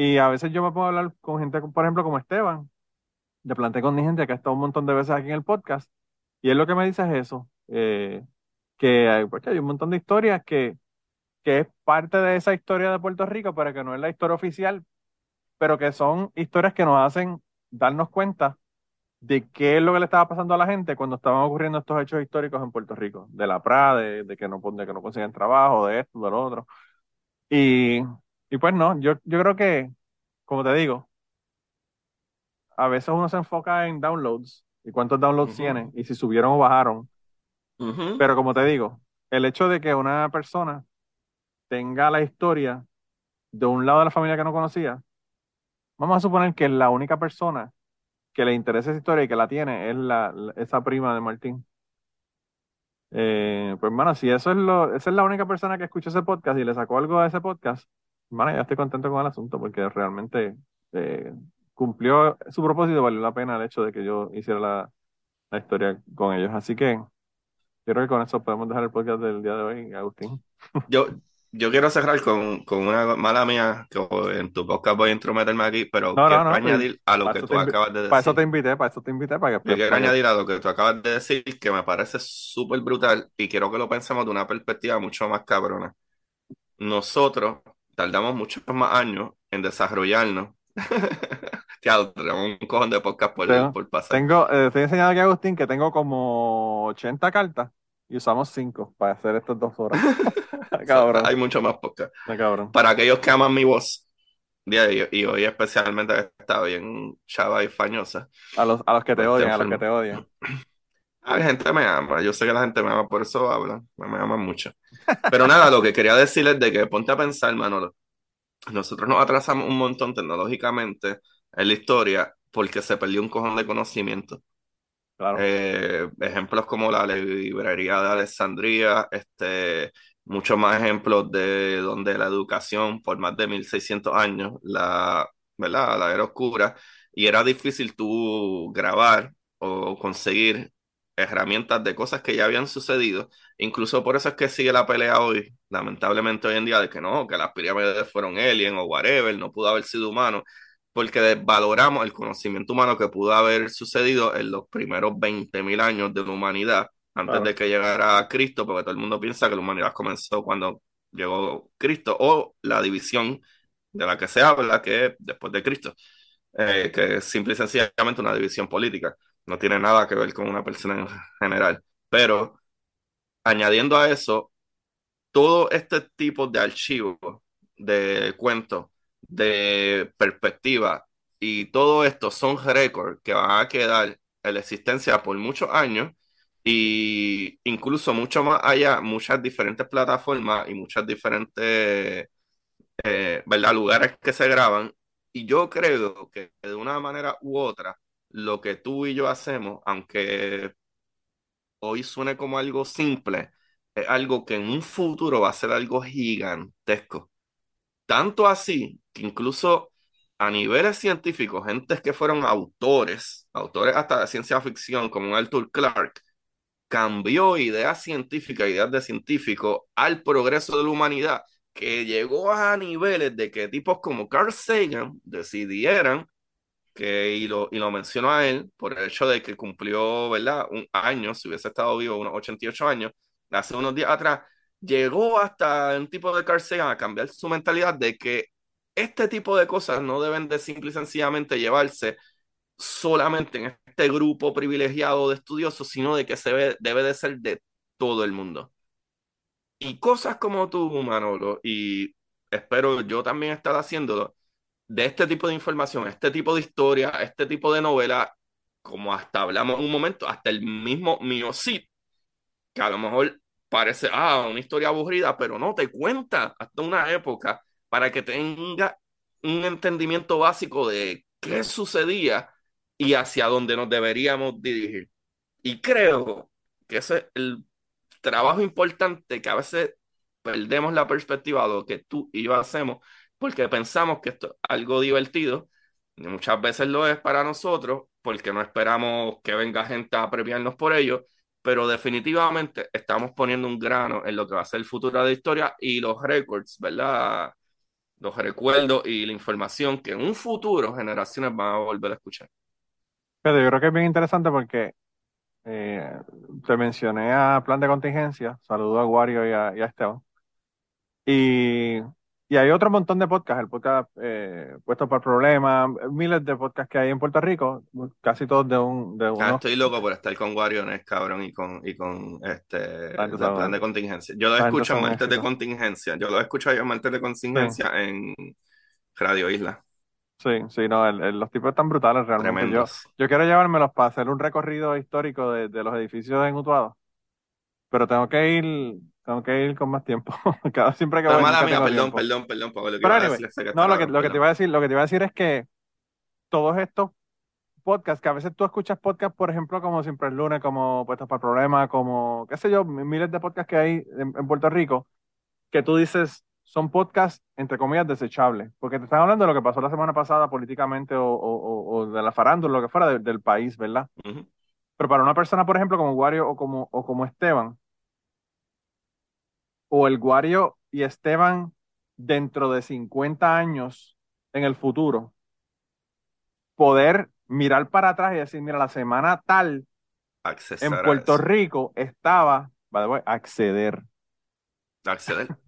Y a veces yo me puedo hablar con gente, por ejemplo, como Esteban, de Planté con gente que ha estado un montón de veces aquí en el podcast, y él lo que me dice es eso, eh, que hay, pues, hay un montón de historias que, que es parte de esa historia de Puerto Rico, pero que no es la historia oficial, pero que son historias que nos hacen darnos cuenta de qué es lo que le estaba pasando a la gente cuando estaban ocurriendo estos hechos históricos en Puerto Rico, de la PRA, de, de que no, de que no consiguen trabajo, de esto, de lo otro. Y, y pues no, yo, yo creo que, como te digo, a veces uno se enfoca en downloads y cuántos downloads Ujú. tienen y si subieron o bajaron. Pero como te digo, el hecho de que una persona tenga la historia de un lado de la familia que no conocía, vamos a suponer que la única persona que le interesa esa historia y que la tiene es la, la- esa prima de Martín. Eh, pues, hermano, si eso es lo, esa es la única persona que escuchó ese podcast y le sacó algo de ese podcast, hermano, ya estoy contento con el asunto porque realmente eh, cumplió su propósito, valió la pena el hecho de que yo hiciera la, la historia con ellos. Así que yo creo que con eso podemos dejar el podcast del día de hoy, Agustín. Yo, yo quiero cerrar con, con una mala mía, que en tu podcast voy a intrometerme aquí, pero No, quiero no, añadir a lo que tú acabas de Para eso decir. te invité, para eso te invité, para que Yo quiero para añadir a lo que tú acabas de decir, que me parece súper brutal y quiero que lo pensemos de una perspectiva mucho más cabrona. Nosotros tardamos muchos más años en desarrollarnos. Tenemos un cojón de podcast por, Tengo- por pasar. Tengo, eh, estoy enseñando aquí a Agustín que tengo como 80 cartas y usamos 5 para hacer estas dos horas. cabrón, Hay mucho más podcast. cabrón. Para aquellos que aman mi voz, y, hoy especialmente está bien chava y fañosa. A los, a los que te Este odian, a los que te odian. La gente me ama, yo sé que la gente me ama, por eso hablan, me, me aman mucho. Pero nada, lo que quería decir es de que ponte a pensar, Manolo, nosotros nos atrasamos un montón tecnológicamente en la historia porque se perdió un cojón de conocimiento. Claro. Eh, ejemplos como la librería de Alejandría, este, muchos más ejemplos de donde la educación por más de 1600 años, la, ¿verdad? La era oscura, y era difícil tú grabar o conseguir herramientas de cosas que ya habían sucedido. Incluso por eso es que sigue la pelea hoy, lamentablemente hoy en día, de que no, que las pirámides fueron alien o whatever, no pudo haber sido humano porque desvaloramos el conocimiento humano que pudo haber sucedido en los primeros 20.000 años de la humanidad, antes Claro. de que llegara Cristo, porque todo el mundo piensa que la humanidad comenzó cuando llegó Cristo, o la división de la que se habla, que es después de Cristo, eh, que es simple y sencillamente una división política, no tiene nada que ver con una persona en general. Pero añadiendo a eso, todo este tipo de archivos, de cuentos, de perspectiva y todo esto son récords que van a quedar en la existencia por muchos años y incluso mucho más allá, muchas diferentes plataformas y muchas diferentes eh, ¿verdad? lugares que se graban. Y yo creo que de una manera u otra, lo que tú y yo hacemos, aunque hoy suene como algo simple, es algo que en un futuro va a ser algo gigantesco. Tanto así que incluso a niveles científicos, gentes que fueron autores, autores hasta de ciencia ficción, como Arthur Clarke, cambió ideas científicas, ideas de científicos al progreso de la humanidad, que llegó a niveles de que tipos como Carl Sagan decidieran que, y lo, y lo menciono a él por el hecho de que cumplió, ¿verdad? Un año, si hubiese estado vivo, unos 88 años, hace unos días atrás, llegó hasta un tipo de Carl a cambiar su mentalidad de que este tipo de cosas no deben de simple y sencillamente llevarse solamente en este grupo privilegiado de estudiosos, sino de que se ve, debe de ser de todo el mundo. Y cosas como tú, Manolo, y espero yo también estar haciéndolo, de este tipo de información, este tipo de historia, este tipo de novela, como hasta hablamos un momento, hasta el mismo Miocid, que a lo mejor parece, ah, una historia aburrida, pero no, te cuenta hasta una época para que tenga un entendimiento básico de qué sucedía y hacia dónde nos deberíamos dirigir. Y creo que ese es el trabajo importante que a veces perdemos la perspectiva de lo que tú y yo hacemos porque pensamos que esto es algo divertido y muchas veces lo es para nosotros porque no esperamos que venga gente a premiarnos por ello, pero definitivamente estamos poniendo un grano en lo que va a ser el futuro de la historia y los records, ¿verdad? Los recuerdos y la información que en un futuro generaciones van a volver a escuchar. Pero yo creo que es bien interesante porque eh, te mencioné a Plan de Contingencia, saludo a Wario y a, y a Esteban. Y Y hay otro montón de podcasts, el podcast eh, Puesto para Problemas, miles de podcasts que hay en Puerto Rico, casi todos de un... De Ah, uno. estoy loco por estar con Guariones, cabrón, y con, y con este el sabe. plan de contingencia. Yo lo gente escucho martes de contingencia. Yo lo escucho yo en martes de contingencia en Radio Isla. Sí, sí, no, el- el- los tipos están brutales realmente. Yo, yo quiero llevármelos para hacer un recorrido histórico de, de los edificios en Utuado, pero tengo que ir, tengo que ir con más tiempo. Cada, siempre que voy, mala mía, perdón, perdón, perdón, Pablo, lo que Pero anyway, No, lo que, lo que te iba a decir, lo que te iba a decir es que todos estos podcasts, que a veces tú escuchas podcasts, por ejemplo, como Siempre es Lunes, como Puestos para Problemas, como, qué sé yo, miles de podcasts que hay en, en Puerto Rico, que tú dices son podcasts, entre comillas, desechables, porque te están hablando de lo que pasó la semana pasada políticamente o, o- o- de la farándula, lo que fuera de- del país, ¿verdad? Pero para una persona, por ejemplo, como Wario o como, o como Esteban, o el Wario y Esteban dentro de 50 años en el futuro, poder mirar para atrás y decir, mira, la semana tal Accesar en Puerto. Rico estaba, by the way, acceder. Acceder.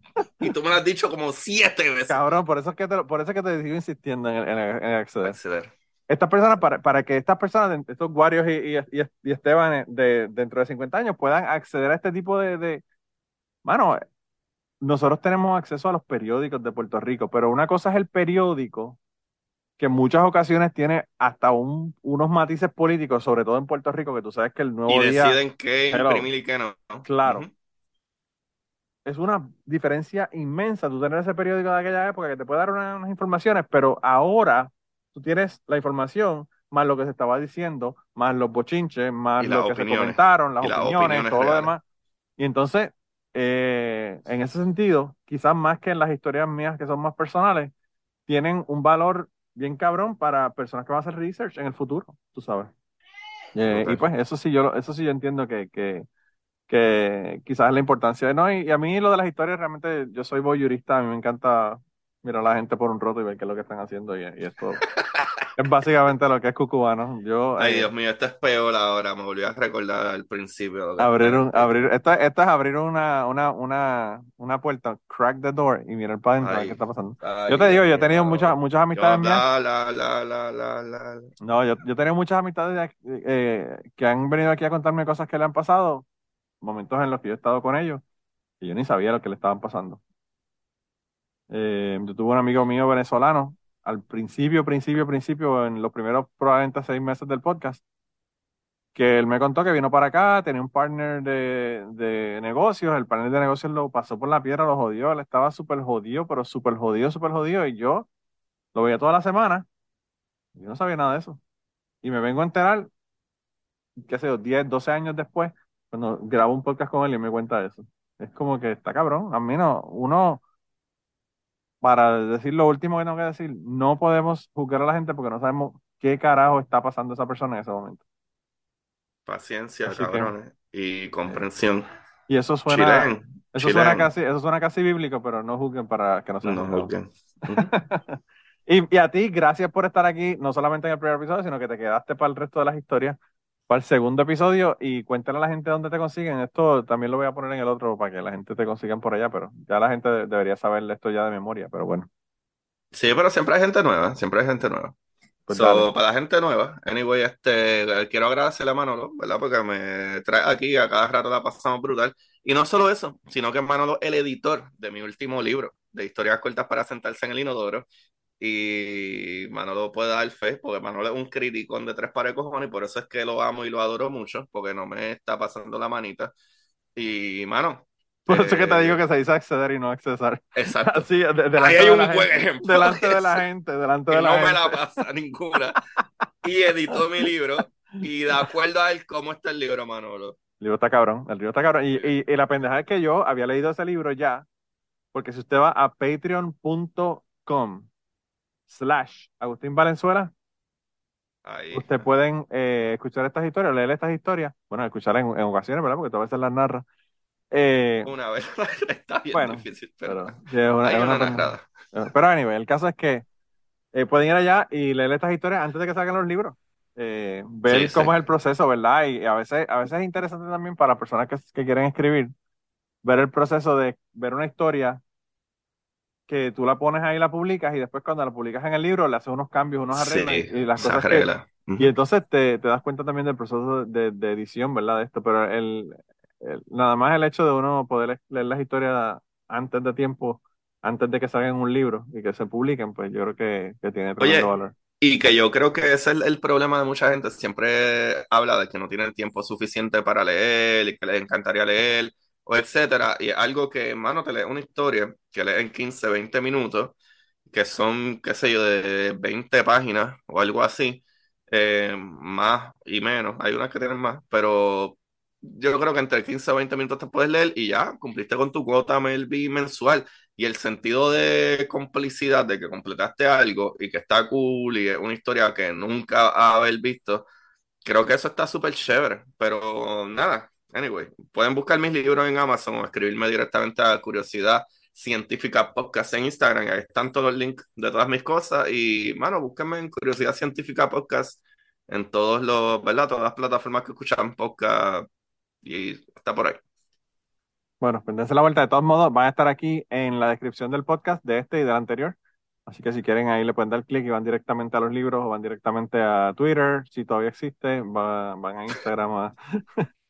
Y tú me lo has dicho como siete veces. Cabrón, por eso es que te, por eso es que te sigo insistiendo en, en- en acceder. Acceder. Estas personas, para, para que estas personas, estos Warios y, y, y- Esteban de, dentro de 50 años puedan acceder a este tipo de, de... Mano, nosotros tenemos acceso a los periódicos de Puerto Rico, pero una cosa es el periódico, que en muchas ocasiones tiene hasta un- unos matices políticos, sobre todo en Puerto Rico, que tú sabes que el nuevo Y día deciden qué imprimir y qué no. Claro. Es una diferencia inmensa tú tener ese periódico de aquella época que te puede dar una- unas informaciones, pero ahora tú tienes la información más lo que se estaba diciendo, más los bochinches, más Y lo que se comentaron, las Y las opiniones, todo lo demás. Y entonces, eh, en ese sentido, quizás más que en las historias mías que son más personales, tienen un valor bien cabrón para personas que van a hacer research en el futuro, tú sabes. Eh, y pues eso sí yo, eso sí yo entiendo que, que, que quizás es la importancia, ¿no? Y, y a mí lo de las historias realmente, yo soy voyeurista, a mí me encanta mirar a la gente por un roto y ver qué es lo que están haciendo y, y esto es básicamente lo que es cucubano. Yo Ay, eh, Dios mío, esto es peor ahora. Me volví a recordar al principio. abrir un, abrir, esto, esto es abrir una, una, una, una puerta, crack the door y mirar para adentro qué está pasando. Ay, Yo te digo, yo he tenido muchas, muchas amistades Yo, mías. la, la, la, la. No, yo, yo he tenido muchas amistades eh, que han venido aquí a contarme cosas que le han pasado, momentos en los que yo he estado con ellos, y yo ni sabía lo que le estaban pasando. Eh, yo tuve un amigo mío venezolano, al principio, principio, principio, en los primeros probablemente seis meses del podcast, que él me contó que vino para acá, tenía un partner de, de negocios, el partner de negocios lo pasó por la piedra, lo jodió, él estaba súper jodido, pero súper jodido, súper jodido, y yo lo veía toda la semana, y yo no sabía nada de eso. Y me vengo a enterar, qué sé yo, 10, 12 años después, cuando grabo un podcast con él y me cuenta eso. Es como que está cabrón. A mí no, uno, para decir lo último que tengo que decir, no podemos juzgar a la gente porque no sabemos qué carajo está pasando esa persona en ese momento. Paciencia, Así que- cabrones. Y comprensión. Y eso suena, eso suena casi, eso suena casi bíblico, pero no juzguen para que no se No juzguen. juzguen. Y, y a ti, gracias por estar aquí, no solamente en el primer episodio, sino que te quedaste para el resto de las historias, para el segundo episodio y cuéntale a la gente dónde te consiguen. Esto también lo voy a poner en el otro para que la gente te consigan por allá, pero ya la gente de- debería saber esto ya de memoria, pero bueno. Sí, pero siempre hay gente nueva. Siempre hay gente nueva. Pues So, para la gente nueva, anyway, este, quiero agradecerle a Manolo, ¿verdad? Porque me trae aquí, a cada rato la pasamos brutal. Y no solo eso, sino que Manolo el editor de mi último libro, de historias cortas para sentarse en el inodoro. Y Manolo puede dar fe, porque Manolo es un criticón de tres pares de cojones, y por eso es que lo amo y lo adoro mucho, porque no me está pasando la manita. Y, mano, Por eso es que te eh, digo que se dice acceder y no accesar. exacto. Así, de- delante Ahí hay de un la buen gente, ejemplo. delante de de la gente, delante que de la no me gente. la pasa ninguna. Y editó mi libro. Y de acuerdo a él, ¿cómo está el libro, Manolo? El libro está cabrón, el libro está cabrón. Y, y, y la pendeja es que yo había leído ese libro ya, porque si usted va a patreon.com slash Agustín Valenzuela, Ahí. usted pueden eh, escuchar estas historias, leer estas historias, bueno, escuchar en, en ocasiones, ¿verdad? Porque tú a veces las narras. Eh, Una vez. Está bien Bueno, difícil, pero. pero, una, hay una narrada. pendeja. Pero anyway, el caso es que eh, pueden ir allá y leer estas historias antes de que salgan los libros. Eh, ver Sí, cómo sí. es el proceso, ¿verdad? Y a veces, a veces es interesante también para personas que, que quieren escribir, ver el proceso de ver una historia que tú la pones ahí, la publicas y después cuando la publicas en el libro le haces unos cambios, unos arreglos Sí, y las cosas que, y entonces te, te das cuenta también del proceso de, de edición, ¿verdad? De esto, pero el, el- nada más el hecho de uno poder leer las historias antes de tiempo, antes de que salgan un libro y que se publiquen, pues yo creo que, que tiene tremendo Oye, valor. Y que yo creo que ese es el, el problema de mucha gente. Siempre habla de que no tienen tiempo suficiente para leer y que les encantaría leer, o etcétera. Y algo que, hermano, te lees una historia que lees en 15, 20 minutos, que son, qué sé yo, de 20 páginas o algo así, eh, más y menos. Hay unas que tienen más, pero yo creo que entre 15 o 20 minutos te puedes leer y ya cumpliste con tu cuota Melvi mensual. Y el sentido de complicidad, de que completaste algo y que está cool y es una historia que nunca haber visto, creo que eso está súper chévere. Pero nada, anyway, pueden buscar mis libros en Amazon o escribirme directamente a Curiosidad Científica Podcast en Instagram. Ahí están todos los links de todas mis cosas. Y, mano, búsquenme en Curiosidad Científica Podcast en todos los, ¿verdad? Todas las plataformas que escuchan podcast y está por ahí. Bueno, pues la vuelta. De todos modos, van a estar aquí en la descripción del podcast de este y del anterior. Así que si quieren, ahí le pueden dar clic y van directamente a los libros o van directamente a Twitter, si todavía existe, va- van a Instagram. a-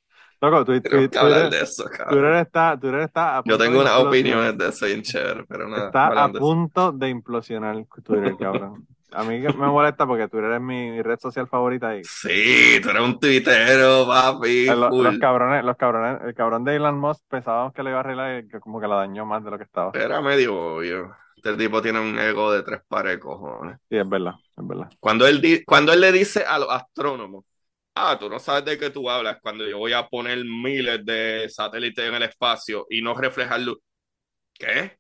Loco, hablar Twitter, de eso, cabrón. Está, está a Yo punto tengo de unas opiniones de eso bien chévere, pero nada, Está a hablando de punto de implosionar Twitter, cabrón. A mí me molesta porque Twitter es mi red social favorita y Sí, tú eres un tuitero, papi, los, los cabrones, los cabrones, el cabrón de Elon Musk pensábamos que le iba a arreglar y que como que la dañó más de lo que estaba. Era medio obvio. Este tipo tiene un ego de tres pares de cojones. Sí, es verdad, es verdad. Cuando él, cuando él le dice a los astrónomos, ah, tú no sabes de qué tú hablas, cuando yo voy a poner miles de satélites en el espacio y no reflejar luz. ¿Qué?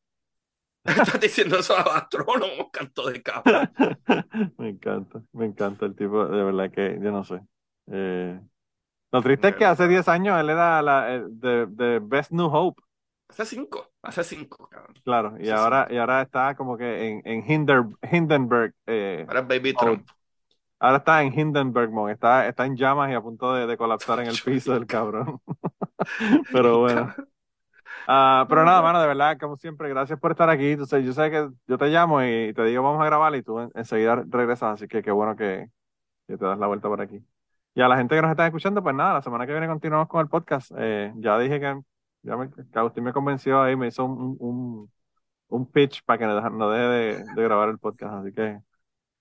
Estás diciendo eso a los astrónomos, canto de cabra. Me encanta, me encanta el tipo, de verdad que yo no sé. Eh, lo triste es que hace 10 años él era la, the, the best new hope, Hace cinco, hace cinco, cabrón. claro, y ahora, y ahora está como que en, en Hinder, Hindenburg, eh, Ahora es Baby. Trump. Ahora está en Hindenburg, está, está en llamas y a punto de, de colapsar en el piso del cabrón. Pero bueno. Ah, pero nada, mano, de verdad, como siempre, gracias por estar aquí. Entonces, yo sé que yo te llamo y te digo vamos a grabar y tú en- enseguida regresas, así que qué bueno que, que te das la vuelta por aquí. Y a la gente que nos está escuchando, pues nada, la semana que viene continuamos con el podcast. Eh, ya dije que, ya me, que Agustín me convenció ahí, me hizo un, un, un pitch para que no deje, no deje de, de grabar el podcast, así que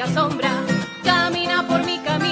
Te asombra. Camina por mi camino